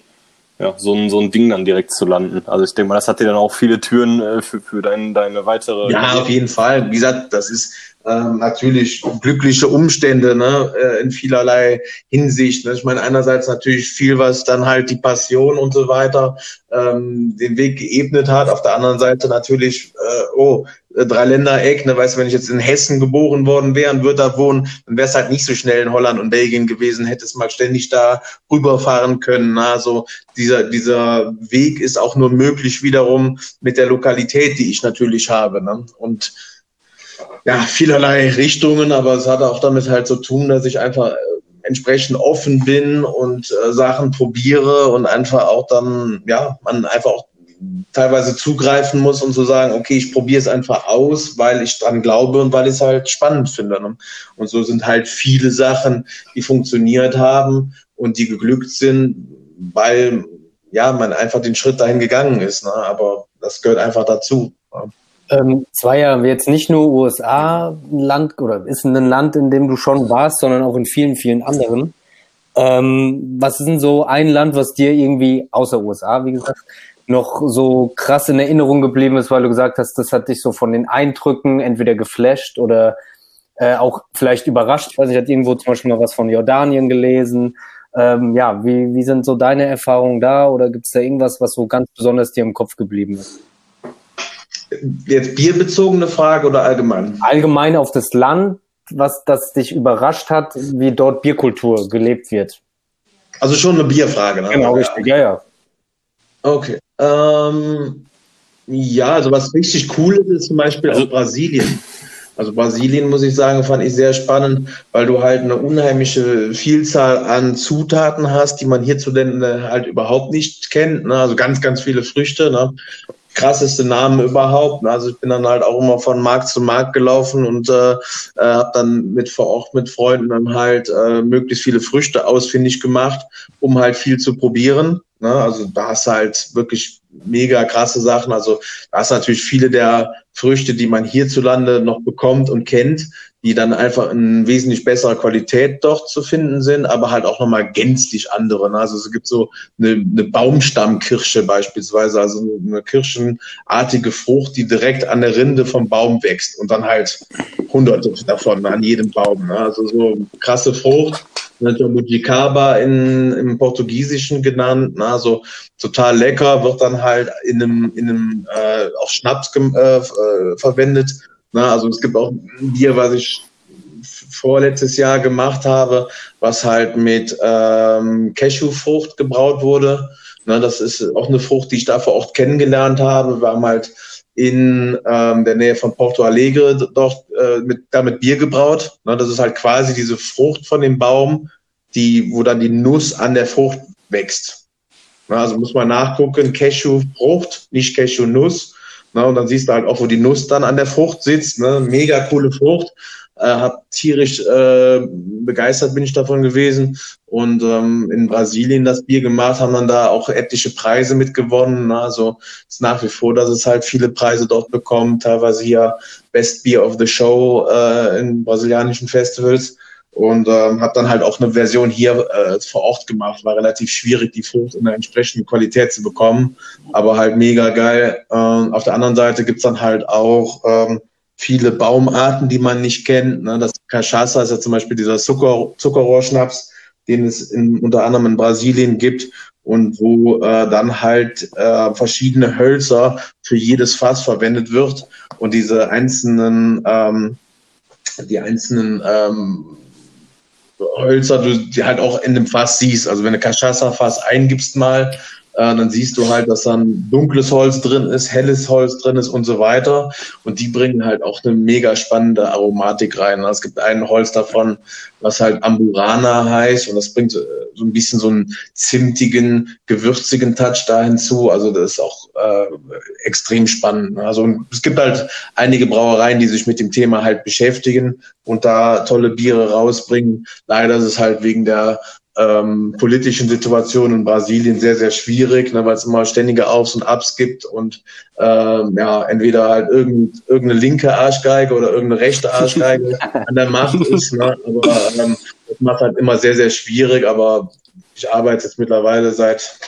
Speaker 1: ja, so ein, so ein Ding dann direkt zu landen. Also ich denke mal, das hat dir dann auch viele Türen äh, für, für dein, deine weitere.
Speaker 6: Ja, auf jeden Fall. Wie gesagt, das ist ähm, natürlich glückliche Umstände ne, äh, in vielerlei Hinsicht. Ne? Ich meine, einerseits natürlich viel, was dann halt die Passion und so weiter ähm, den Weg geebnet hat. Auf der anderen Seite natürlich, äh, oh, äh, Dreiländereck, ne, weißt du, wenn ich jetzt in Hessen geboren worden wäre und würde da wohnen, dann wäre es halt nicht so schnell in Holland und Belgien gewesen, hätte es mal ständig da rüberfahren können. Ne? Also dieser, dieser Weg ist auch nur möglich wiederum mit der Lokalität, die ich natürlich habe. Ne? Und ja, vielerlei Richtungen, aber es hat auch damit halt zu tun, dass ich einfach äh, entsprechend offen bin und äh, Sachen probiere und einfach auch dann, ja, man einfach auch teilweise zugreifen muss und zu sagen, okay, ich probiere es einfach aus, weil ich dran glaube und weil ich es halt spannend finde. Ne? Und so sind halt viele Sachen, die funktioniert haben und die geglückt sind, weil ja man einfach den Schritt dahin gegangen ist. Ne? Aber das gehört einfach dazu.
Speaker 4: Ne? Ähm, es war ja jetzt nicht nur USA ein Land oder ist ein Land, in dem du schon warst, sondern auch in vielen, vielen anderen. Ähm, was ist denn so ein Land, was dir irgendwie, außer USA, wie gesagt, noch so krass in Erinnerung geblieben ist, weil du gesagt hast, das hat dich so von den Eindrücken entweder geflasht oder äh, auch vielleicht überrascht. Ich weiß nicht, ich hatte irgendwo zum Beispiel mal was von Jordanien gelesen. Ähm, ja, wie, wie sind so deine Erfahrungen da oder gibt es da irgendwas, was so ganz besonders dir im Kopf geblieben ist?
Speaker 6: Jetzt bierbezogene Frage oder allgemein?
Speaker 4: Allgemein auf das Land, was das dich überrascht hat, wie dort Bierkultur gelebt wird.
Speaker 6: Also schon eine Bierfrage, ne?
Speaker 4: Genau, richtig, ja, ja.
Speaker 6: Okay. Ähm, ja, also was richtig cool ist, ist zum Beispiel also, Brasilien. Also Brasilien, muss ich sagen, fand ich sehr spannend, weil du halt eine unheimliche Vielzahl an Zutaten hast, die man hierzulande halt überhaupt nicht kennt. Ne? Also ganz, ganz viele Früchte. Ne? Krasseste Namen überhaupt. Ne? Also ich bin dann halt auch immer von Markt zu Markt gelaufen und äh, äh, habe dann mit vor Ort mit Freunden dann halt äh, möglichst viele Früchte ausfindig gemacht, um halt viel zu probieren. Ne? Also da hast halt wirklich mega krasse Sachen. Also da ist natürlich viele der Früchte, die man hierzulande noch bekommt und kennt, die dann einfach in wesentlich besserer Qualität dort zu finden sind, aber halt auch nochmal gänzlich andere. Ne? Also es gibt so eine, eine Baumstammkirsche beispielsweise, also eine kirschenartige Frucht, die direkt an der Rinde vom Baum wächst und dann halt hunderte davon an jedem Baum. Ne? Also so krasse Frucht ne, Jabuticaba in, im Portugiesischen genannt. Ne, also total lecker, wird dann halt in einem, in einem äh, auch Schnaps äh, äh, verwendet. Ne, also es gibt auch ein Bier, was ich vorletztes Jahr gemacht habe, was halt mit ähm, Cashewfrucht gebraut wurde. Ne, das ist auch eine Frucht, die ich da Ort kennengelernt habe. Wir haben halt in ähm, der Nähe von Porto Alegre dort äh, mit, damit Bier gebraut. Ne, das ist halt quasi diese Frucht von dem Baum, die, wo dann die Nuss an der Frucht wächst. Ne, also muss man nachgucken, Cashew-Frucht, nicht Cashew-Nuss. Ne, und dann siehst du halt auch, wo die Nuss dann an der Frucht sitzt. Ne, mega coole Frucht. Äh, hab tierisch äh, begeistert bin ich davon gewesen und ähm, in Brasilien das Bier gemacht, haben dann da auch etliche Preise mitgewonnen. Also ist nach wie vor, dass es halt viele Preise dort bekommt, teilweise hier Best Beer of the Show äh, in brasilianischen Festivals und ähm, habe dann halt auch eine Version hier äh, vor Ort gemacht. War relativ schwierig, die Frucht in der entsprechenden Qualität zu bekommen, aber halt mega geil. Ähm, auf der anderen Seite gibt's dann halt auch ähm, viele Baumarten, die man nicht kennt. Ne? Das Cachaça ist ja zum Beispiel dieser Zucker, Zuckerrohrschnaps, den es in, unter anderem in Brasilien gibt und wo äh, dann halt äh, verschiedene Hölzer für jedes Fass verwendet wird und diese einzelnen ähm, die einzelnen ähm, Hölzer, du die halt auch in dem Fass siehst. Also wenn du Cachaça-Fass eingibst mal, äh, dann siehst du halt, dass dann dunkles Holz drin ist, helles Holz drin ist und so weiter. Und die bringen halt auch eine mega spannende Aromatik rein. Es gibt ein Holz davon, was halt Amburana heißt und das bringt so ein bisschen so einen zimtigen, gewürzigen Touch da hinzu. Also das ist auch äh, extrem spannend. Also es gibt halt einige Brauereien, die sich mit dem Thema halt beschäftigen und da tolle Biere rausbringen. Leider ist es halt wegen der ähm, politischen Situation in Brasilien sehr, sehr schwierig, ne, weil es immer ständige Aufs und Abs gibt und ähm, ja, entweder halt irgend, irgendeine linke Arschgeige oder irgendeine rechte Arschgeige <laughs> an der Macht ist. Ne, aber ähm, das macht halt immer sehr, sehr schwierig, aber ich arbeite jetzt mittlerweile seit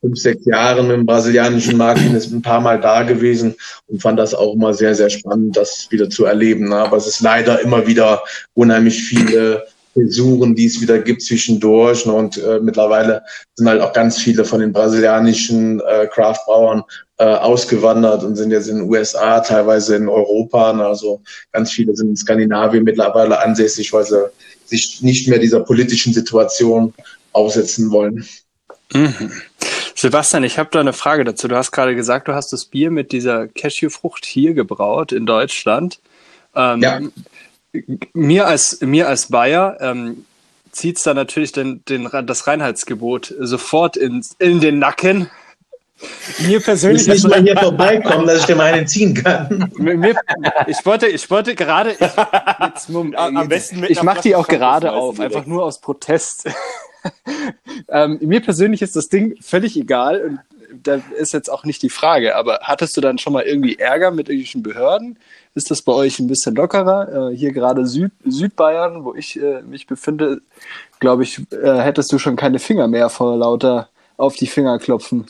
Speaker 6: fünf, sechs Jahren im brasilianischen Markt, bin jetzt ein paar Mal da gewesen und fand das auch immer sehr, sehr spannend, das wieder zu erleben. Ne? Aber es ist leider immer wieder unheimlich viele Zäsuren, die es wieder gibt zwischendurch. Ne? Und äh, mittlerweile sind halt auch ganz viele von den brasilianischen äh, Craftbrauern äh, ausgewandert und sind jetzt in den USA, teilweise in Europa. Ne? Also ganz viele sind in Skandinavien mittlerweile ansässig, weil sie sich nicht mehr dieser politischen Situation aussetzen wollen.
Speaker 3: Mhm. Sebastian, ich habe da eine Frage dazu. Du hast gerade gesagt, du hast das Bier mit dieser Cashewfrucht hier gebraut in Deutschland. Ähm, ja mir als, mir als Bayer ähm, zieht es da natürlich den, den, das Reinheitsgebot sofort in, in den Nacken.
Speaker 6: Mir persönlich. Du nicht mal hier vorbeikommen, dass ich dir mal einen ziehen kann.
Speaker 3: Mir, ich, wollte, ich wollte gerade. Ich, jetzt, am besten ich mache die auch gerade auf, einfach nur aus Protest. <laughs> ähm, mir persönlich ist das Ding völlig egal. Und da ist jetzt auch nicht die Frage, aber hattest du dann schon mal irgendwie Ärger mit irgendwelchen Behörden? Ist das bei euch ein bisschen lockerer? Äh, hier gerade Süd, Südbayern, wo ich äh, mich befinde, glaube ich, äh, hättest du schon keine Finger mehr vor lauter auf die Finger klopfen.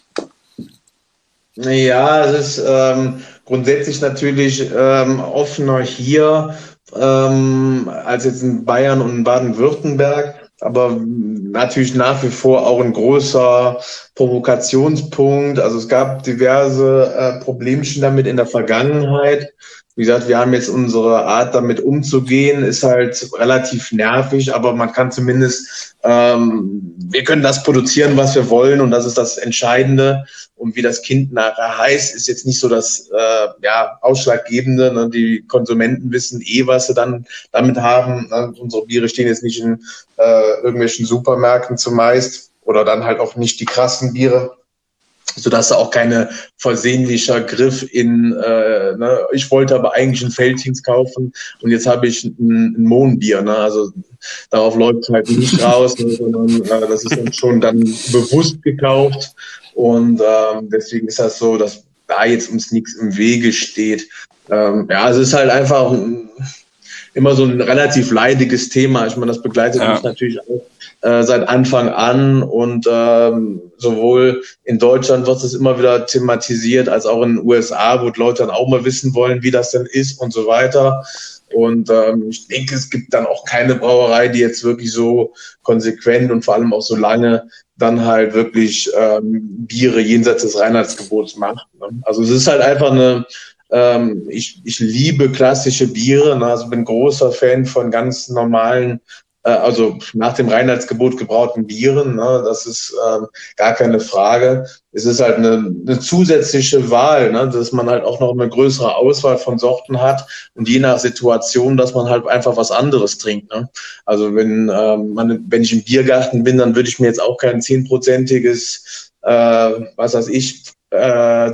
Speaker 6: Ja, es ist ähm, grundsätzlich natürlich ähm, offener hier ähm, als jetzt in Bayern und Baden-Württemberg aber natürlich nach wie vor auch ein großer Provokationspunkt. Also es gab diverse äh, Problemchen damit in der Vergangenheit. Wie gesagt, wir haben jetzt unsere Art, damit umzugehen, ist halt relativ nervig, aber man kann zumindest, ähm, wir können das produzieren, was wir wollen und das ist das Entscheidende. Und wie das Kind nachher heißt, ist jetzt nicht so das äh, ja, Ausschlaggebende. Ne? Die Konsumenten wissen eh, was sie dann damit haben. Ne? Unsere Biere stehen jetzt nicht in äh, irgendwelchen Supermärkten zumeist oder dann halt auch nicht die krassen Biere sodass da auch keine versehentlicher Griff in, äh, ne, ich wollte aber eigentlich ein Felddienst kaufen und jetzt habe ich ein, ein Mohnbier. Ne? Also darauf läuft halt nicht <laughs> raus, ne, sondern äh, das ist dann schon dann bewusst gekauft. Und ähm, deswegen ist das so, dass da jetzt uns nichts im Wege steht. Ähm, ja, es ist halt einfach immer so ein relativ leidiges Thema. Ich meine, das begleitet ja. mich natürlich auch äh, seit Anfang an und ähm, sowohl in Deutschland wird es immer wieder thematisiert, als auch in den USA, wo Leute dann auch mal wissen wollen, wie das denn ist und so weiter. Und ähm, ich denke, es gibt dann auch keine Brauerei, die jetzt wirklich so konsequent und vor allem auch so lange dann halt wirklich ähm, Biere jenseits des Reinheitsgebots macht. Ne? Also es ist halt einfach eine, ähm, ich, ich liebe klassische Biere, ne? also bin großer Fan von ganz normalen äh, also nach dem Reinheitsgebot gebrauten Bieren, ne, das ist ähm, gar keine Frage. Es ist halt eine, eine zusätzliche Wahl, ne, dass man halt auch noch eine größere Auswahl von Sorten hat und je nach Situation, dass man halt einfach was anderes trinkt. Ne. Also wenn ähm, man, wenn ich im Biergarten bin, dann würde ich mir jetzt auch kein zehnprozentiges, äh, was weiß ich, äh,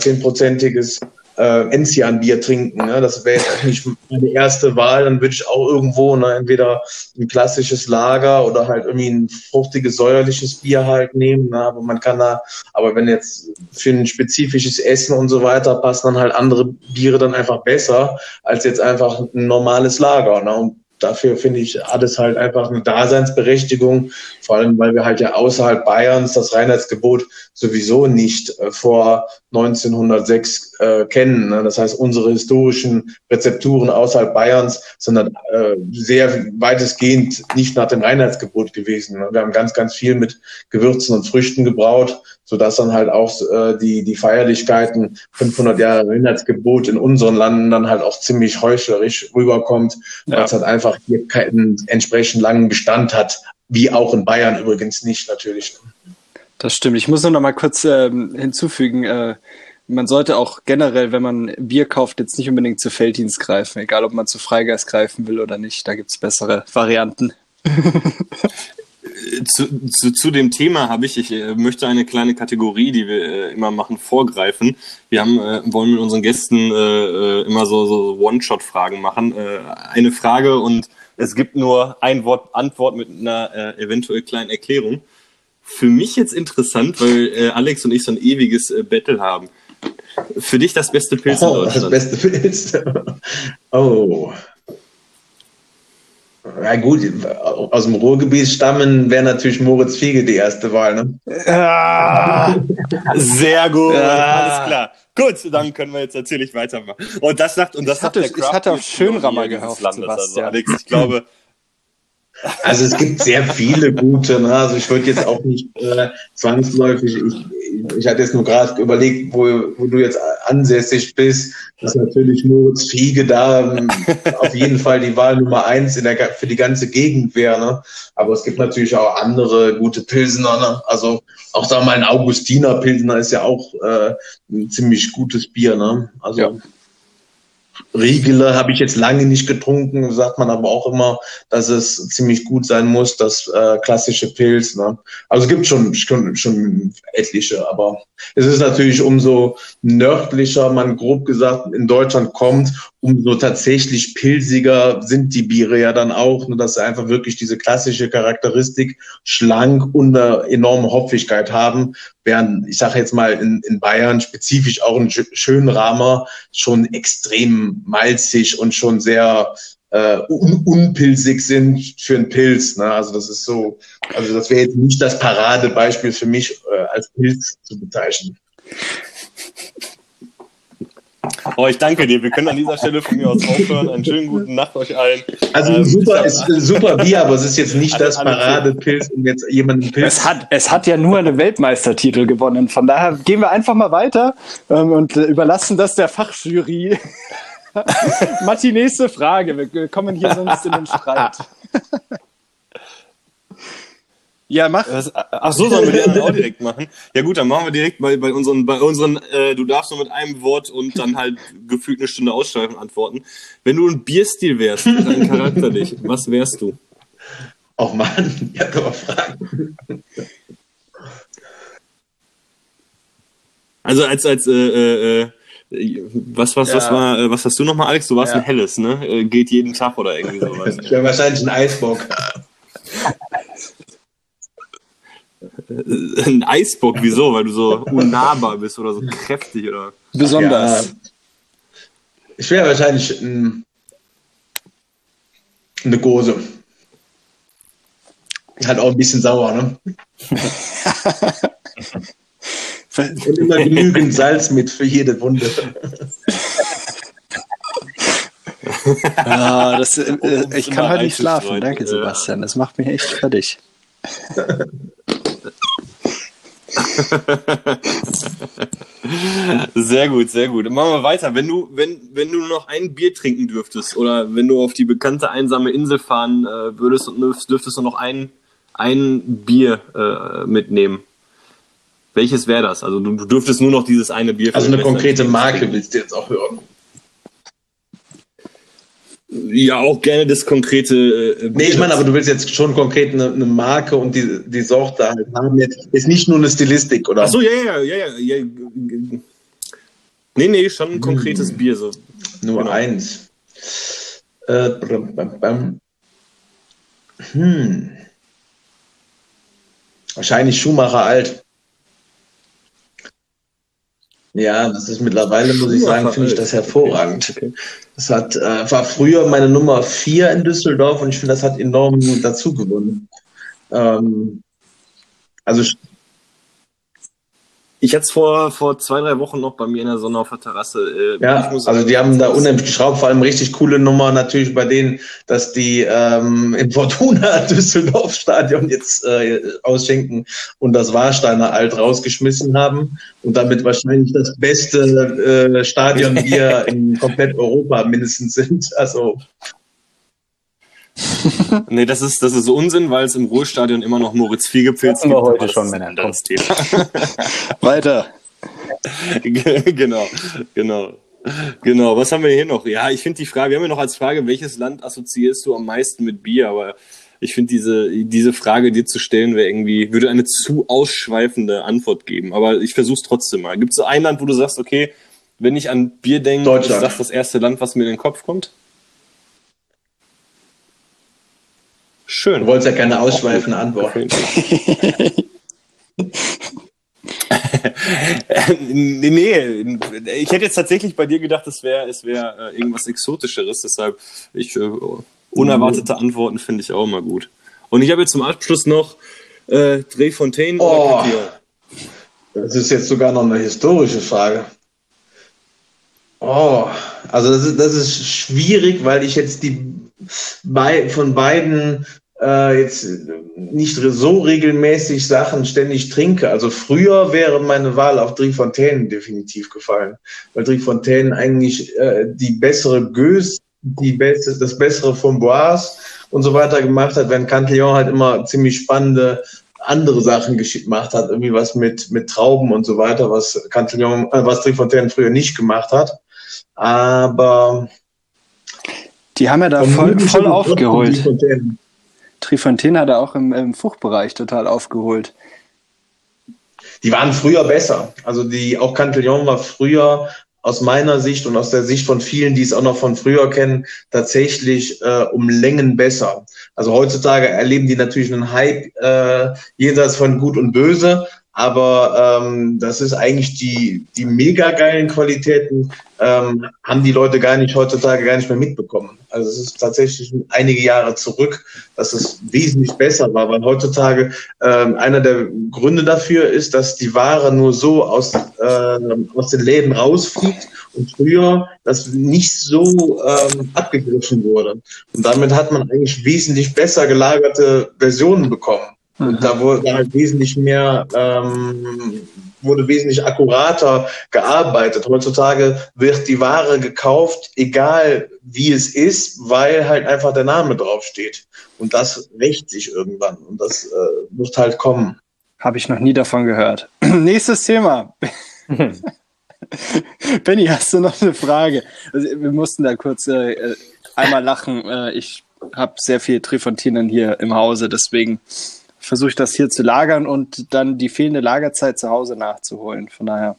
Speaker 6: äh, Enzian-Bier trinken. Ne? Das wäre jetzt nicht meine erste Wahl. Dann würde ich auch irgendwo ne, entweder ein klassisches Lager oder halt irgendwie ein fruchtiges, säuerliches Bier halt nehmen. Ne? Aber man kann da, aber wenn jetzt für ein spezifisches Essen und so weiter passen dann halt andere Biere dann einfach besser als jetzt einfach ein normales Lager. Ne? Und dafür finde ich, hat es halt einfach eine Daseinsberechtigung, vor allem weil wir halt ja außerhalb Bayerns das Reinheitsgebot sowieso nicht äh, vor 1906 äh, kennen. Ne? Das heißt, unsere historischen Rezepturen außerhalb Bayerns sind dann äh, sehr weitestgehend nicht nach dem Reinheitsgebot gewesen. Ne? Wir haben ganz, ganz viel mit Gewürzen und Früchten gebraut, sodass dann halt auch äh, die, die Feierlichkeiten 500 Jahre Reinheitsgebot in unseren Landen dann halt auch ziemlich heuchlerisch rüberkommt, weil es halt einfach hier keinen entsprechend langen Bestand hat, wie auch in Bayern übrigens nicht natürlich.
Speaker 3: Das stimmt. Ich muss nur noch mal kurz ähm, hinzufügen, äh, man sollte auch generell, wenn man Bier kauft, jetzt nicht unbedingt zu Felddienst greifen, egal ob man zu Freigeist greifen will oder nicht. Da gibt's bessere Varianten. <laughs>
Speaker 1: zu, zu, zu dem Thema habe ich, ich äh, möchte eine kleine Kategorie, die wir äh, immer machen, vorgreifen. Wir haben, äh, wollen mit unseren Gästen äh, äh immer so, so One-Shot-Fragen machen. Äh, eine Frage und es gibt nur ein Wort Antwort mit einer eventuell kleinen Erklärung. Für mich jetzt interessant, weil Alex und ich so ein ewiges Battle haben. Für dich das beste Pilz
Speaker 6: oh, in Deutschland? Das beste Pilz. oh. Ja gut, aus dem Ruhrgebiet stammen wäre natürlich Moritz Fiege die erste Wahl. Ne?
Speaker 1: Ah, sehr gut, ja. alles klar. Gut, dann können wir jetzt natürlich weitermachen. Und das sagt und das
Speaker 3: ich hatte,
Speaker 1: sagt
Speaker 3: der Ich hatte auf Schönrammer gehofft,
Speaker 1: Also Alex, ich glaube,
Speaker 6: also es gibt sehr viele gute. Ne? Also ich würde jetzt auch nicht äh, zwangsläufig, ich, ich hatte jetzt nur gerade überlegt, wo, wo du jetzt ansässig bist, dass natürlich Moritz Fiege da <laughs> auf jeden Fall die Wahl Nummer eins in der, für die ganze Gegend wäre. Ne? Aber es gibt natürlich auch andere gute Pilsener. Ne? Also auch sagen wir mal ein Augustiner Pilsener ist ja auch äh, ein ziemlich gutes Bier. Ne? Also ja. Riegele habe ich jetzt lange nicht getrunken, sagt man aber auch immer, dass es ziemlich gut sein muss, das äh, klassische Pilz. Ne? Also es gibt schon, schon, schon etliche, aber es ist natürlich umso nördlicher man grob gesagt in Deutschland kommt, umso tatsächlich pilziger sind die Biere ja dann auch, ne, dass sie einfach wirklich diese klassische Charakteristik schlank und eine enorme Hopfigkeit haben, während ich sage jetzt mal in, in Bayern spezifisch auch ein Schönramer schon extrem malzig und schon sehr äh, un unpilzig sind für einen Pilz. Ne? Also das ist so, also das wäre jetzt nicht das Paradebeispiel für mich äh, als Pilz zu bezeichnen.
Speaker 1: Oh, ich danke dir. Wir können an dieser Stelle von mir aus aufhören. Einen schönen guten Nacht euch allen.
Speaker 6: Also ähm, super, ist super Bier, aber es ist jetzt nicht das Paradepilz, um jetzt jemanden
Speaker 3: Pilz. Es hat, es hat ja nur eine Weltmeistertitel gewonnen. Von daher gehen wir einfach mal weiter ähm, und äh, überlassen das der Fachjury. <laughs> Matti, nächste Frage. Wir kommen hier sonst in den Streit. <laughs>
Speaker 1: Ja, mach. Was, ach so, sollen wir die anderen auch direkt machen? Ja gut, dann machen wir direkt bei, bei unseren, bei unseren äh, du darfst nur mit einem Wort und dann halt gefühlt eine Stunde Ausschreibung antworten. Wenn du ein Bierstil wärst, dein Charakter dich, was wärst du?
Speaker 6: Oh Mann, ja, kann man fragen.
Speaker 1: Also als, als, äh, äh, äh was, was, ja. was war, äh, was hast du nochmal, Alex? Du warst ja. ein helles, ne? Äh, geht jeden Tag oder irgendwie sowas.
Speaker 6: ich wäre wahrscheinlich ein Eisbock. <laughs>
Speaker 1: ein Eisbock, wieso? Weil du so unnahbar bist oder so kräftig oder.
Speaker 3: Besonders.
Speaker 6: Ja, ich wäre wahrscheinlich ein, eine Gose. Halt auch ein bisschen sauer, ne? Und immer genügend Salz mit für jede Wunde. <laughs>
Speaker 3: Ah, das, äh, ich kann heute nicht schlafen. Danke. Sebastian. Das macht mich echt fertig. <laughs> <laughs>
Speaker 1: Sehr gut, sehr gut. Machen wir weiter. Wenn du, wenn, wenn du noch ein Bier trinken dürftest oder wenn du auf die bekannte einsame Insel fahren äh, würdest und dürftest, du noch ein, ein Bier äh, mitnehmen. Welches wäre das? Also du, du dürftest nur noch dieses eine Bier
Speaker 6: Also eine konkrete Marke willst du jetzt auch hören.
Speaker 1: Ja, auch gerne das konkrete äh,
Speaker 6: Nee, ich meine, aber du willst jetzt schon konkret eine, eine Marke und die, die Sorte halt haben. Jetzt ist nicht nur eine Stilistik, oder?
Speaker 1: Ach so, ja, ja, ja, ja, ja. Nee, nee, schon ein konkretes
Speaker 6: Hm.
Speaker 1: Bier. So.
Speaker 6: Nur
Speaker 1: Genau.
Speaker 6: eins. Äh, bam, bam, bam. Hm. Wahrscheinlich Schumacher alt. Ja, das ist mittlerweile, muss ich sagen, finde ich das hervorragend. Das hat, äh, war früher meine Nummer vier in Düsseldorf und ich finde, das hat enorm dazu gewonnen. Ähm, also
Speaker 1: Ich hatte es vor, vor zwei, drei Wochen noch bei mir in der Sonne auf der Terrasse. Äh,
Speaker 6: Ja, also
Speaker 1: sagen,
Speaker 6: die haben da unheimlich geschraubt, vor allem richtig coole Nummer natürlich bei denen, dass die ähm, im Fortuna <laughs> Düsseldorf Stadion jetzt äh, ausschenken und das Warsteiner Alt rausgeschmissen haben und damit wahrscheinlich das beste äh, Stadionbier <laughs> in komplett Europa mindestens sind. Also <laughs>
Speaker 1: Nee, das ist, das ist Unsinn, weil es im Ruhestadion immer noch Moritz Fiegepfilz
Speaker 4: Hatten wir
Speaker 1: gibt.
Speaker 4: heute
Speaker 1: das
Speaker 4: schon, Männer.
Speaker 1: anderes Thema. <laughs>
Speaker 3: Weiter.
Speaker 1: genau, genau. Genau, was haben wir hier noch? Ja, ich finde die Frage, wir haben ja noch als Frage, welches Land assoziierst du am meisten mit Bier? Aber ich finde diese, diese Frage dir zu stellen, wäre irgendwie, würde eine zu ausschweifende Antwort geben. Aber ich versuche es trotzdem mal. Gibt es so ein Land, wo du sagst, okay, wenn ich an Bier denke, ist das das erste Land, was mir in den Kopf kommt? Schön.
Speaker 6: du wolltest ja keine ausschweifende Antwort.
Speaker 1: nee, nee, ich hätte jetzt tatsächlich bei dir gedacht, es wäre es wär, äh, irgendwas Exotischeres. Deshalb, ich, äh, unerwartete Antworten finde ich auch immer gut. Und ich habe jetzt zum Abschluss noch äh, Drehfontaine
Speaker 6: Oh.
Speaker 1: oder Cantillon.
Speaker 6: Das ist jetzt sogar noch eine historische Frage. Oh, also das ist, das ist schwierig, weil ich jetzt die bei, von beiden äh, jetzt nicht so regelmäßig Sachen ständig trinke. Also früher wäre meine Wahl auf Driefontaine definitiv gefallen, weil Driefontaine eigentlich äh, die bessere Gös, die beste, das bessere Framboise und so weiter gemacht hat, während Cantillon halt immer ziemlich spannende andere Sachen gemacht hat, irgendwie was mit, mit Trauben und so weiter, was Cantillon, äh, was Driefontaine früher nicht gemacht hat. Aber
Speaker 3: Die haben ja da voll, voll aufgeholt.
Speaker 6: Driefontaine.
Speaker 3: Trifontaine hat er auch im, im Fruchtbereich total aufgeholt.
Speaker 6: Die waren früher besser. Also die, auch Cantillon war früher aus meiner Sicht und aus der Sicht von vielen, die es auch noch von früher kennen, tatsächlich äh, um Längen besser. Also heutzutage erleben die natürlich einen Hype äh, jenseits von Gut und Böse, aber ähm, das ist eigentlich die, die mega geilen Qualitäten, ähm, haben die Leute gar nicht heutzutage gar nicht mehr mitbekommen. Also es ist tatsächlich einige Jahre zurück, dass es wesentlich besser war, weil heutzutage ähm, einer der Gründe dafür ist, dass die Ware nur so aus, äh, aus den Läden rausfliegt und früher das nicht so ähm, abgegriffen wurde. Und damit hat man eigentlich wesentlich besser gelagerte Versionen bekommen. Und da wurde halt wesentlich mehr, ähm, wurde wesentlich akkurater gearbeitet. Heutzutage wird die Ware gekauft, egal wie es ist, weil halt einfach der Name draufsteht. Und das rächt sich irgendwann. Und das äh, muss halt kommen.
Speaker 3: Habe ich noch nie davon gehört. <clears throat> Nächstes Thema. <laughs> Benny, hast du noch eine Frage? Also, wir mussten da kurz äh, einmal lachen. Äh, ich habe sehr viel Trifontinen hier im Hause, deswegen versuche ich das hier zu lagern und dann die fehlende Lagerzeit zu Hause nachzuholen. Von daher,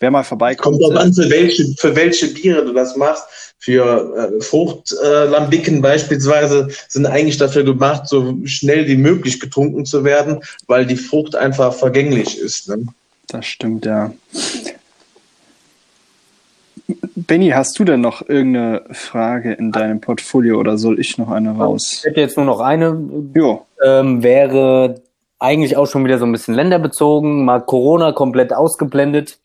Speaker 3: wer mal vorbeikommt.
Speaker 6: Kommt drauf
Speaker 3: äh,
Speaker 6: an, für welche, für welche Biere du das machst. für äh, Fruchtlambicken beispielsweise sind eigentlich dafür gemacht, so schnell wie möglich getrunken zu werden, weil die Frucht einfach vergänglich ist. Ne?
Speaker 3: Das stimmt, ja. Benny, hast du denn noch irgendeine Frage in deinem Portfolio oder soll ich noch eine raus?
Speaker 4: Ich hätte jetzt nur noch eine.
Speaker 3: Jo.
Speaker 4: Ähm, wäre eigentlich auch schon wieder so ein bisschen länderbezogen, mal Corona komplett ausgeblendet.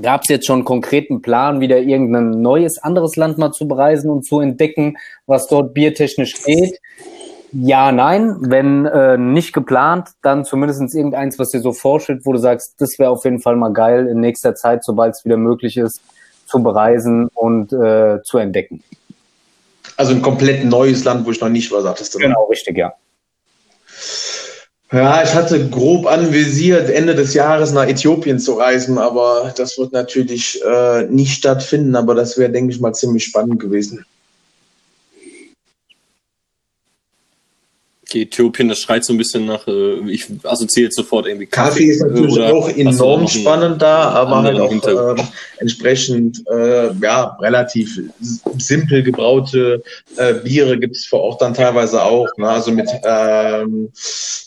Speaker 4: Gab es jetzt schon einen konkreten Plan, wieder irgendein neues, anderes Land mal zu bereisen und zu entdecken, was dort biertechnisch geht? Ja, nein. Wenn äh, nicht geplant, dann zumindest irgendeins, was dir so vorstellt, wo du sagst, das wäre auf jeden Fall mal geil in nächster Zeit, sobald es wieder möglich ist, zu bereisen und äh, zu entdecken.
Speaker 6: Also ein komplett neues Land, wo ich noch nicht war, sagtest du.
Speaker 4: Genau, richtig, ja.
Speaker 6: Ja, ich hatte grob anvisiert, Ende des Jahres nach Äthiopien zu reisen, aber das wird natürlich äh, nicht stattfinden, aber das wäre, denke ich mal, ziemlich spannend gewesen.
Speaker 1: Okay, Äthiopien, das schreit so ein bisschen nach, äh, ich assoziiere jetzt sofort irgendwie
Speaker 6: Kaffee ist natürlich
Speaker 1: oder
Speaker 6: auch enorm spannend da, aber halt auch ähm, entsprechend äh, ja relativ simpel gebraute äh, Biere gibt's vor Ort dann teilweise auch. Ne? Also mit ähm,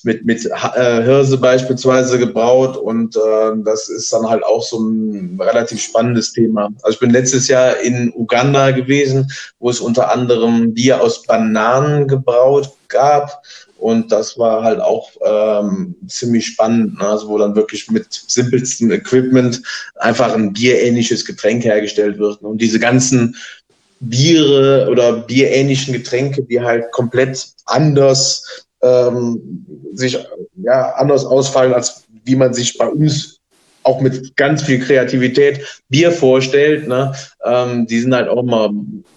Speaker 6: mit mit äh, Hirse beispielsweise gebraut und äh, das ist dann halt auch so ein relativ spannendes Thema. Also ich bin letztes Jahr in Uganda gewesen, wo es unter anderem Bier aus Bananen gebraut gab. Und das war halt auch ähm, ziemlich spannend, ne? also wo dann wirklich mit simpelstem Equipment einfach ein bierähnliches Getränk hergestellt wird. Und diese ganzen Biere oder bierähnlichen Getränke, die halt komplett anders ähm, sich ja anders ausfallen, als wie man sich bei uns auch mit ganz viel Kreativität Bier vorstellt, ne? ähm, die sind halt auch immer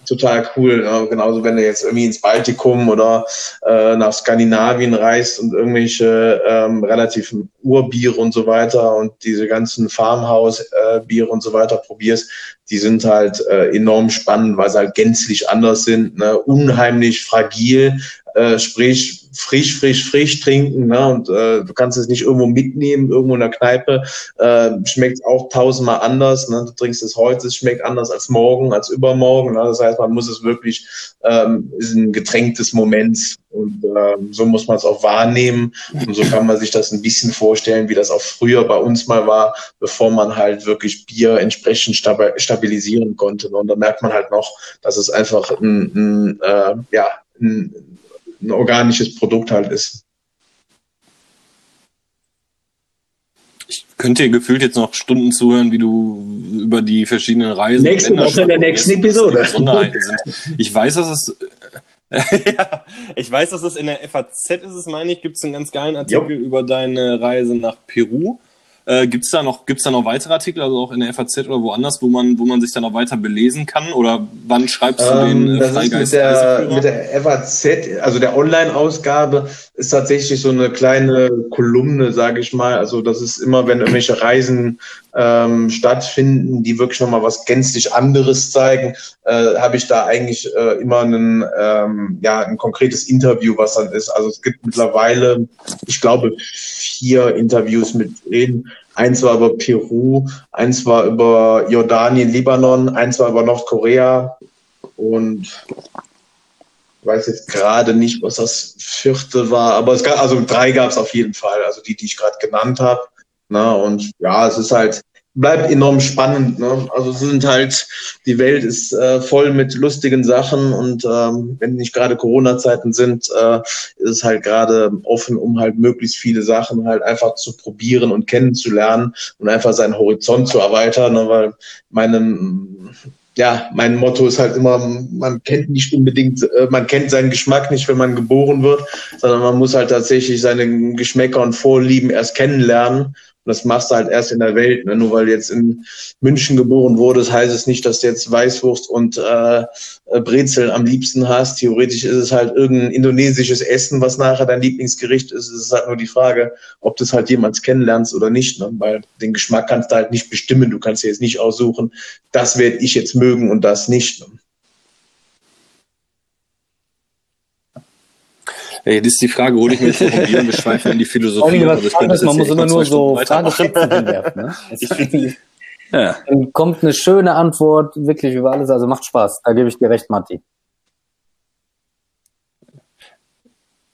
Speaker 6: total cool. Ne? Genauso wenn du jetzt irgendwie ins Baltikum oder äh, nach Skandinavien reist und irgendwelche ähm, relativ Urbiere und so weiter und diese ganzen Farmhouse-Biere und so weiter probierst, die sind halt äh, enorm spannend, weil sie halt gänzlich anders sind, ne? unheimlich fragil, äh, sprich frisch, frisch, frisch trinken ne? und äh, du kannst es nicht irgendwo mitnehmen, irgendwo in der Kneipe, äh, schmeckt auch tausendmal anders. Ne? Du trinkst es heute, es schmeckt anders als morgen, als übermorgen. Ne? Das heißt, man muss es wirklich, ähm, ist ein Getränk des Moments und ähm, so muss man es auch wahrnehmen und so kann man sich das ein bisschen vorstellen, wie das auch früher bei uns mal war, bevor man halt wirklich Bier entsprechend stabi- stabilisieren konnte. Ne? Und da merkt man halt noch, dass es einfach ein, ein äh, ja, ein, ein organisches Produkt halt ist.
Speaker 1: Ich könnte dir gefühlt jetzt noch Stunden zuhören, wie du über die verschiedenen Reisen.
Speaker 6: Nächste Woche in der nächsten Episode.
Speaker 1: Ich weiß, dass es. <laughs> ja, ich weiß, dass es in der FAZ ist, es meine ich, gibt es einen ganz geilen Artikel über deine Reise nach Peru. Äh, gibt's da noch, gibt's da noch weitere Artikel, also auch in der FAZ oder woanders, wo man, wo man sich dann noch weiter belesen kann? Oder wann schreibst du den
Speaker 6: Ähm,
Speaker 1: äh,
Speaker 6: das ist mit
Speaker 1: Freigeist
Speaker 6: der, mit der FAZ, also der Online-Ausgabe, ist tatsächlich so eine kleine Kolumne, sage ich mal. Also das ist immer, wenn irgendwelche Reisen ähm, stattfinden, die wirklich nochmal was gänzlich anderes zeigen, äh, habe ich da eigentlich äh, immer einen, ähm, ja, ein konkretes Interview, was dann ist. Also es gibt mittlerweile, ich glaube, vier Interviews mit denen. Eins war über Peru, eins war über Jordanien, Libanon, eins war über Nordkorea und ich weiß jetzt gerade nicht, was das vierte war, aber es gab, also drei gab es auf jeden Fall, also die, die ich gerade genannt habe. Ne? Und ja, es ist halt, bleibt enorm spannend. Ne? Also es sind halt, die Welt ist äh, voll mit lustigen Sachen und ähm, wenn nicht gerade Corona-Zeiten sind, äh, ist es halt gerade offen, um halt möglichst viele Sachen halt einfach zu probieren und kennenzulernen und einfach seinen Horizont zu erweitern, ne? weil meinem ja, mein Motto ist halt immer, man kennt nicht unbedingt, äh, man kennt seinen Geschmack nicht, wenn man geboren wird, sondern man muss halt tatsächlich seine Geschmäcker und Vorlieben erst kennenlernen. Und das machst du halt erst in der Welt. Ne? Nur weil du jetzt in München geboren wurdest, heißt es nicht, dass du jetzt Weißwurst und äh, Brezeln am liebsten hast. Theoretisch ist es halt irgendein indonesisches Essen, was nachher dein Lieblingsgericht ist. Es ist halt nur die Frage, ob du es halt jemals kennenlernst oder nicht. Ne? Weil den Geschmack kannst du halt nicht bestimmen. Du kannst dir jetzt nicht aussuchen, das werde ich jetzt mögen und das nicht. Ne?
Speaker 1: Ey, das ist die Frage, hole ich mir und wir schweifen in die Philosophie.
Speaker 4: allem,
Speaker 1: Also
Speaker 4: was
Speaker 1: ich könnte
Speaker 4: Spannendes,
Speaker 1: das
Speaker 4: man
Speaker 1: jetzt
Speaker 4: muss immer nur so. Fragezeichen hinwerfen. Ne? <laughs>
Speaker 1: Ich
Speaker 3: Ja.
Speaker 4: Dann kommt eine schöne Antwort wirklich über alles. Also macht Spaß. Da gebe ich dir recht, Matti.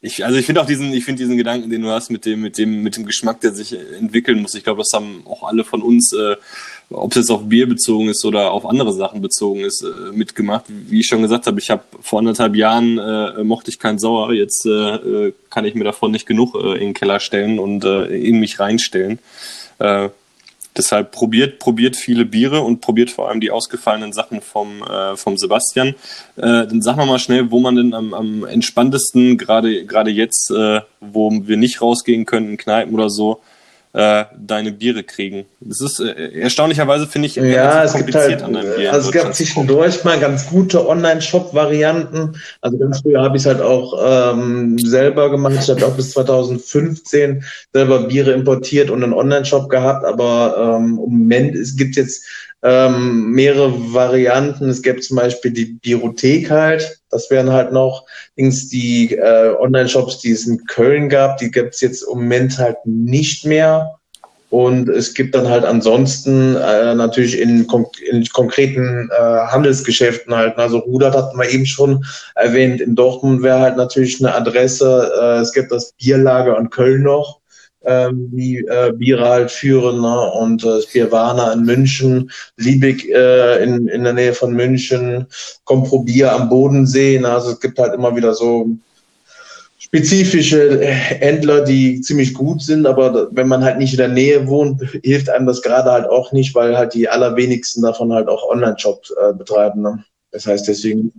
Speaker 1: Ich, also ich finde auch diesen, ich finde diesen Gedanken, den du hast mit dem, mit dem, mit dem Geschmack, der sich entwickeln muss. Ich glaube, das haben auch alle von uns, äh, ob es jetzt auf Bier bezogen ist oder auf andere Sachen bezogen ist, äh, mitgemacht. Wie ich schon gesagt habe, ich habe vor anderthalb Jahren äh, mochte ich kein Sauer. Jetzt äh, äh, kann ich mir davon nicht genug äh, in den Keller stellen und äh, in mich reinstellen. Deshalb probiert, probiert viele Biere und probiert vor allem die ausgefallenen Sachen vom, vom Sebastian. Dann sag mal schnell, wo man denn am, am entspanntesten, gerade gerade jetzt, wo wir nicht rausgehen können, in Kneipen oder so, äh, deine Biere kriegen. Das ist äh, erstaunlicherweise, finde ich,
Speaker 6: Ja, es gibt halt,
Speaker 1: an Bier in
Speaker 6: also es gab zwischendurch mal ganz gute Online-Shop-Varianten. Also ganz früher habe ich es halt auch ähm, selber gemacht. Ich habe auch bis 2015 selber Biere importiert und einen Online-Shop gehabt. Aber ähm, im Moment es gibt jetzt ähm, mehrere Varianten. Es gibt zum Beispiel die Biothek halt. Das wären halt noch Dings, die äh, Online-Shops, die es in Köln gab, die gibt es jetzt im Moment halt nicht mehr. Und es gibt dann halt ansonsten äh, natürlich in, in konkreten äh, Handelsgeschäften halt. Also Rudert hatten wir eben schon erwähnt. In Dortmund wäre halt natürlich eine Adresse. Äh, es gibt das Bierlager in Köln noch, ähm, die äh, Biere halt führen. Ne? Und äh, Bierwarner in München, Liebig äh, in, in der Nähe von München, Komprobier am Bodensee. Ne? Also es gibt halt immer wieder so spezifische Händler, die ziemlich gut sind, aber wenn man halt nicht in der Nähe wohnt, hilft einem das gerade halt auch nicht, weil halt die allerwenigsten davon halt auch Online-Shops äh, betreiben. Ne? Das heißt deswegen.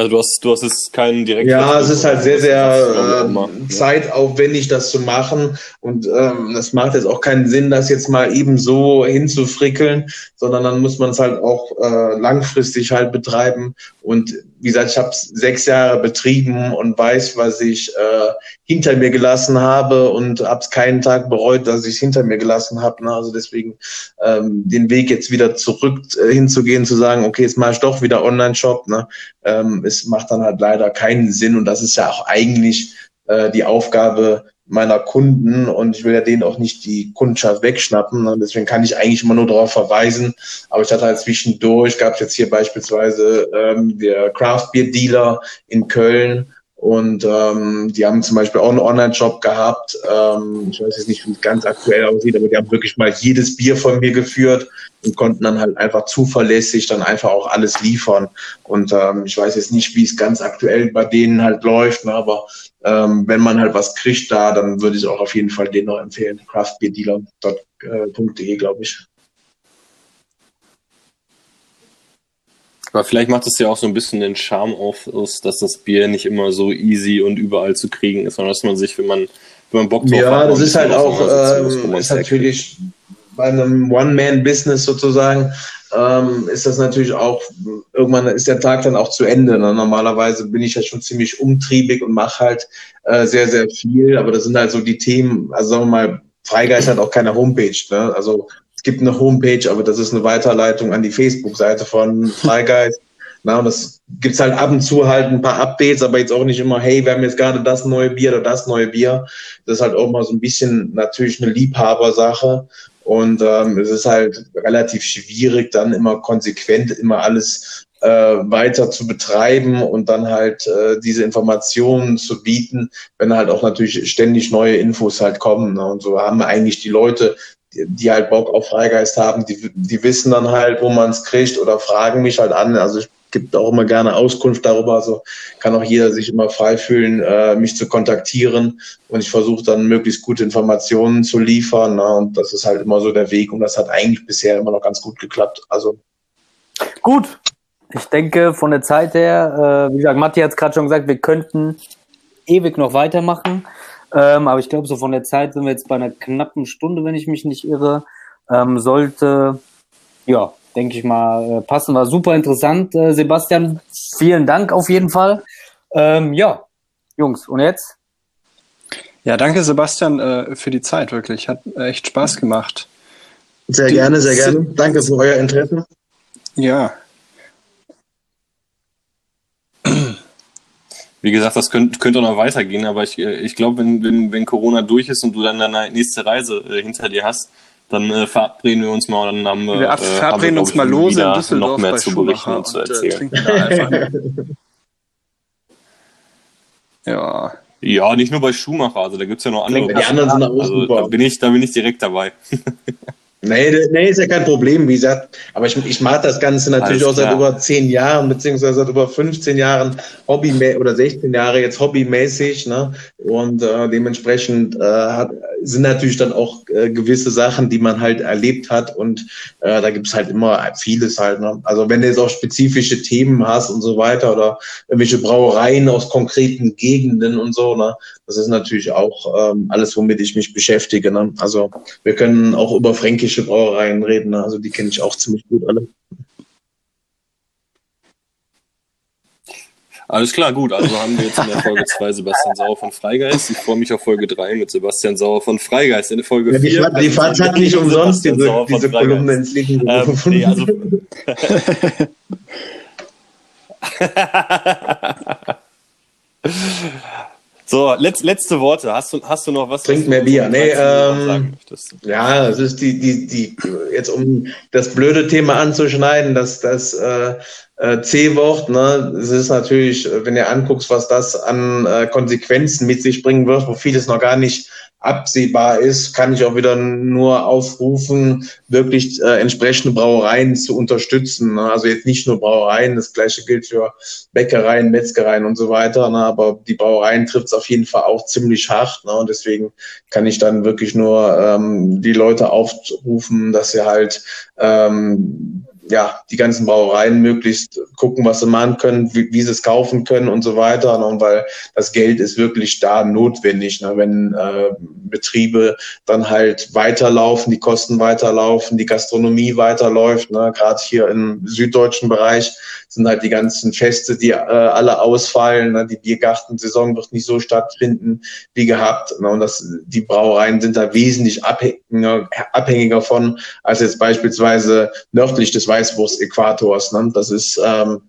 Speaker 1: Also du hast, du hast jetzt keinen direkten.
Speaker 6: Ja, es ist halt sehr, sehr äh, zeitaufwendig, das zu machen. Und ähm, das macht jetzt auch keinen Sinn, das jetzt mal eben so hinzufrickeln, sondern dann muss man es halt auch äh, langfristig halt betreiben. Und wie gesagt, ich habe sechs Jahre betrieben und weiß, was ich äh, hinter mir gelassen habe und habe es keinen Tag bereut, dass ich es hinter mir gelassen habe. Ne? Also deswegen ähm, den Weg jetzt wieder zurück äh, hinzugehen, zu sagen, okay, jetzt mache ich doch wieder Online-Shop. Ne? Ähm, es macht dann halt leider keinen Sinn und das ist ja auch eigentlich äh, die Aufgabe meiner Kunden und ich will ja denen auch nicht die Kundschaft wegschnappen. Ne? Deswegen kann ich eigentlich immer nur darauf verweisen. Aber ich hatte halt zwischendurch, gab es jetzt hier beispielsweise ähm, der Craft Beer Dealer in Köln und ähm, die haben zum Beispiel auch einen Online-Shop gehabt. Ähm, ich weiß jetzt nicht, wie es ganz aktuell aussieht, aber die haben wirklich mal jedes Bier von mir geführt und konnten dann halt einfach zuverlässig dann einfach auch alles liefern. Und ähm, ich weiß jetzt nicht, wie es ganz aktuell bei denen halt läuft, ne, aber ähm, wenn man halt was kriegt da, dann würde ich auch auf jeden Fall den noch empfehlen. craftbeerdealer.de, glaube ich.
Speaker 1: Aber vielleicht macht es ja auch so ein bisschen den Charme auf, dass das Bier nicht immer so easy und überall zu kriegen ist, sondern dass man sich, wenn man, wenn man Bock drauf hat,
Speaker 6: Ja, das ist halt auch,
Speaker 1: man
Speaker 6: ist natürlich bei einem One-Man-Business sozusagen, ähm, ist das natürlich auch, irgendwann ist der Tag dann auch zu Ende. Ne? Normalerweise bin ich ja schon ziemlich umtriebig und mache halt äh, sehr, sehr viel, aber das sind halt so die Themen, also sagen wir mal, Freigeist hat auch keine Homepage. Ne? Also es gibt eine Homepage, aber das ist eine Weiterleitung an die Facebook-Seite von Freigeist. <laughs> Na, und das gibt's halt ab und zu halt ein paar Updates, aber jetzt auch nicht immer, hey, wir haben jetzt gerade das neue Bier oder das neue Bier. Das ist halt auch mal so ein bisschen natürlich eine Liebhabersache. Und ähm, es ist halt relativ schwierig, dann immer konsequent immer alles äh, weiter zu betreiben und dann halt äh, diese Informationen zu bieten, wenn halt auch natürlich ständig neue Infos halt kommen. Ne? Und so haben eigentlich die Leute, die, die halt Bock auf Freigeist haben, die, die wissen dann halt, wo man es kriegt oder fragen mich halt an. Also ich gibt auch immer gerne Auskunft darüber. Also kann auch jeder sich immer frei fühlen, äh, mich zu kontaktieren. Und ich versuche dann möglichst gute Informationen zu liefern. Ne? Und das ist halt immer so der Weg. Und das hat eigentlich bisher immer noch ganz gut geklappt. Also
Speaker 4: Gut. Ich denke, von der Zeit her, äh, wie gesagt, Matti hat es gerade schon gesagt, wir könnten ewig noch weitermachen. Ähm, aber ich glaube, so von der Zeit sind wir jetzt bei einer knappen Stunde, wenn ich mich nicht irre. Ähm, sollte, ja, denke ich mal, äh, passen. War super interessant, äh, Sebastian. Vielen Dank auf jeden Fall. Ähm, ja, Jungs, und jetzt?
Speaker 3: Ja, danke Sebastian äh, für die Zeit, wirklich. Hat echt Spaß gemacht.
Speaker 6: sehr
Speaker 3: Die-
Speaker 6: gerne, sehr gerne. Danke für euer Interesse.
Speaker 3: Ja,
Speaker 1: Wie gesagt, das könnte, könnte auch noch weitergehen, aber ich, äh, ich glaube, wenn, wenn, wenn Corona durch ist und du dann deine nächste Reise äh, hinter dir hast, Dann äh, verabreden wir uns mal und dann haben wir,
Speaker 3: Wir
Speaker 1: äh,
Speaker 3: verabreden
Speaker 1: haben
Speaker 3: uns
Speaker 1: wir,
Speaker 3: mal lose in Düsseldorf
Speaker 1: noch mehr
Speaker 3: bei
Speaker 1: zu berichten
Speaker 3: Schumacher
Speaker 1: und zu
Speaker 3: und, äh,
Speaker 1: erzählen. <laughs>
Speaker 3: ja,
Speaker 1: Ja, nicht nur bei Schumacher, also da gibt's ja noch andere.
Speaker 6: Die anderen sind auch
Speaker 1: also,
Speaker 6: super.
Speaker 1: da bin ich, da bin ich direkt dabei. <laughs>
Speaker 6: Nee, nee, ist ja kein Problem, wie gesagt. Aber ich, ich mag das Ganze natürlich
Speaker 1: Alles
Speaker 6: auch seit
Speaker 1: klar.
Speaker 6: über zehn Jahren, beziehungsweise seit über 15 Jahren Hobby oder 16 Jahre jetzt hobbymäßig. Ne? Und äh, dementsprechend äh, hat, sind natürlich dann auch äh, gewisse Sachen, die man halt erlebt hat. Und äh, da gibt's halt immer vieles halt. Ne? Also wenn du jetzt auch spezifische Themen hast und so weiter oder irgendwelche Brauereien aus konkreten Gegenden und so, ne? das ist natürlich auch ähm, alles, womit ich mich beschäftige. Ne? Also wir können auch über fränkische Brauereien reden, ne? also die kenne ich auch ziemlich gut alle.
Speaker 1: Alles klar, gut. Also haben wir jetzt in der Folge 2 Sebastian Sauer von Freigeist. Ich freue mich auf Folge 3 mit Sebastian Sauer von Freigeist. In der Folge
Speaker 6: Ja, die,
Speaker 1: 4.
Speaker 6: Fahrt- die Fahrt hat nicht umsonst diese,
Speaker 1: Sebastian
Speaker 6: diese
Speaker 1: Freigeist.
Speaker 6: Kolumne ins Leben
Speaker 1: Ähm,
Speaker 6: gerufen.
Speaker 1: nee, also, <laughs> so, letz, letzte Worte. Hast du, hast du noch was?
Speaker 6: Trink mehr Bier. Nee,
Speaker 1: 13 Uhr
Speaker 6: ähm? Ja, es ist die, die, die, jetzt um das blöde Thema anzuschneiden, das, das äh, äh, C-Wort, ne, es ist natürlich, wenn du anguckst, was das an äh, Konsequenzen mit sich bringen wird, wo vieles noch gar nicht absehbar ist, kann ich auch wieder nur aufrufen, wirklich äh, entsprechende Brauereien zu unterstützen. Ne? Also jetzt nicht nur Brauereien, das gleiche gilt für Bäckereien, Metzgereien und so weiter, ne? aber die Brauereien trifft es auf jeden Fall auch ziemlich hart. Ne? Und deswegen kann ich dann wirklich nur ähm, die Leute aufrufen, dass sie halt ähm, ja die ganzen Brauereien möglichst gucken, was sie machen können, wie, wie sie es kaufen können und so weiter. Ne? Und weil das Geld ist wirklich da notwendig, ne? wenn äh, Betriebe dann halt weiterlaufen, die Kosten weiterlaufen, die Gastronomie weiterläuft. Ne? Gerade hier im süddeutschen Bereich sind halt die ganzen Feste, die äh, alle ausfallen. Ne? Die Biergartensaison wird nicht so stattfinden wie gehabt. Ne? Und das, die Brauereien sind da wesentlich abhängiger, abhängiger von, als jetzt beispielsweise nördlich des Weißwurst-Äquators. Ne? Das ist ähm,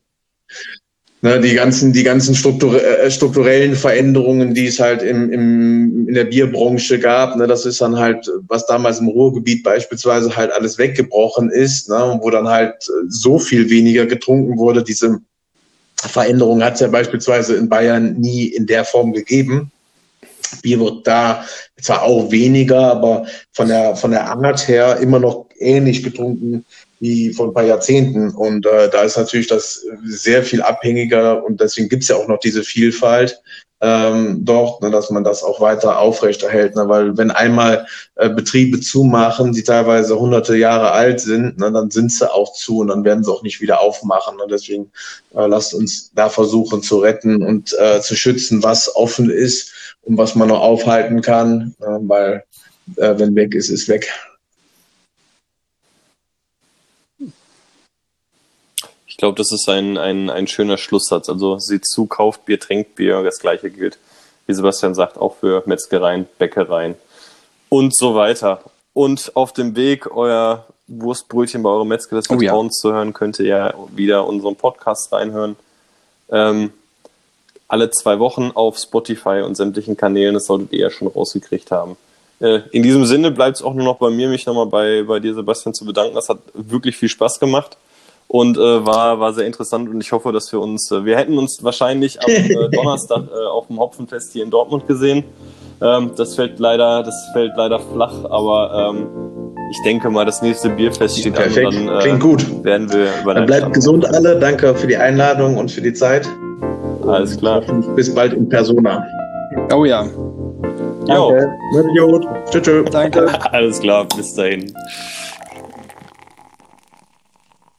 Speaker 6: ne, die ganzen, die ganzen strukture äh, strukturellen Veränderungen, die es halt im, im, in der Bierbranche gab. Ne? Das ist dann halt, was damals im Ruhrgebiet beispielsweise halt alles weggebrochen ist, ne? wo dann halt äh, so viel weniger getrunken wurde. Diese Veränderung hat es ja beispielsweise in Bayern nie in der Form gegeben. Bier wird da zwar auch weniger, aber von der, von der Art her immer noch ähnlich getrunken wie vor ein paar Jahrzehnten. Und äh, da ist natürlich das sehr viel abhängiger und deswegen gibt's ja auch noch diese Vielfalt ähm, dort, ne, dass man das auch weiter aufrechterhält. Ne, weil wenn einmal äh, Betriebe zumachen, die teilweise hunderte Jahre alt sind, ne, dann sind sie auch zu und dann werden sie auch nicht wieder aufmachen. Und deswegen äh, lasst uns da versuchen zu retten und äh, zu schützen, was offen ist und was man noch aufhalten kann, äh, weil äh, wenn weg ist, ist weg.
Speaker 1: Ich glaube, das ist ein, ein, ein schöner Schlusssatz. Also seht zu, kauft Bier, trinkt Bier. Das gleiche gilt, wie Sebastian sagt, auch für Metzgereien, Bäckereien und so weiter. Und auf dem Weg, euer Wurstbrötchen bei eurem Metzger des
Speaker 3: Oh ja.
Speaker 1: Vertrauens zu hören, könnt ihr ja wieder unseren Podcast reinhören. Ähm, alle zwei Wochen auf Spotify und sämtlichen Kanälen, das solltet ihr ja schon rausgekriegt haben. Äh, in diesem Sinne bleibt es auch nur noch bei mir, mich nochmal bei, bei dir, Sebastian, zu bedanken. Das hat wirklich viel Spaß gemacht und äh, war, war sehr interessant und ich hoffe, dass wir uns, äh, wir hätten uns wahrscheinlich am äh, <laughs> Donnerstag äh, auf dem Hopfenfest hier in Dortmund gesehen. Ähm, das fällt leider, das fällt leider flach, aber ähm, ich denke mal, das nächste Bierfest steht an
Speaker 6: Perfekt,
Speaker 1: und dann äh,
Speaker 6: klingt gut.
Speaker 1: werden wir über
Speaker 6: Dann bleibt
Speaker 1: Stand-
Speaker 6: gesund alle. Danke für die Einladung und für die Zeit.
Speaker 1: Alles klar.
Speaker 6: Bis bald in Persona.
Speaker 3: Oh ja,
Speaker 1: Jo,
Speaker 6: gut. Tschüss. tschüss.
Speaker 3: danke. <laughs>
Speaker 1: alles klar, bis dahin.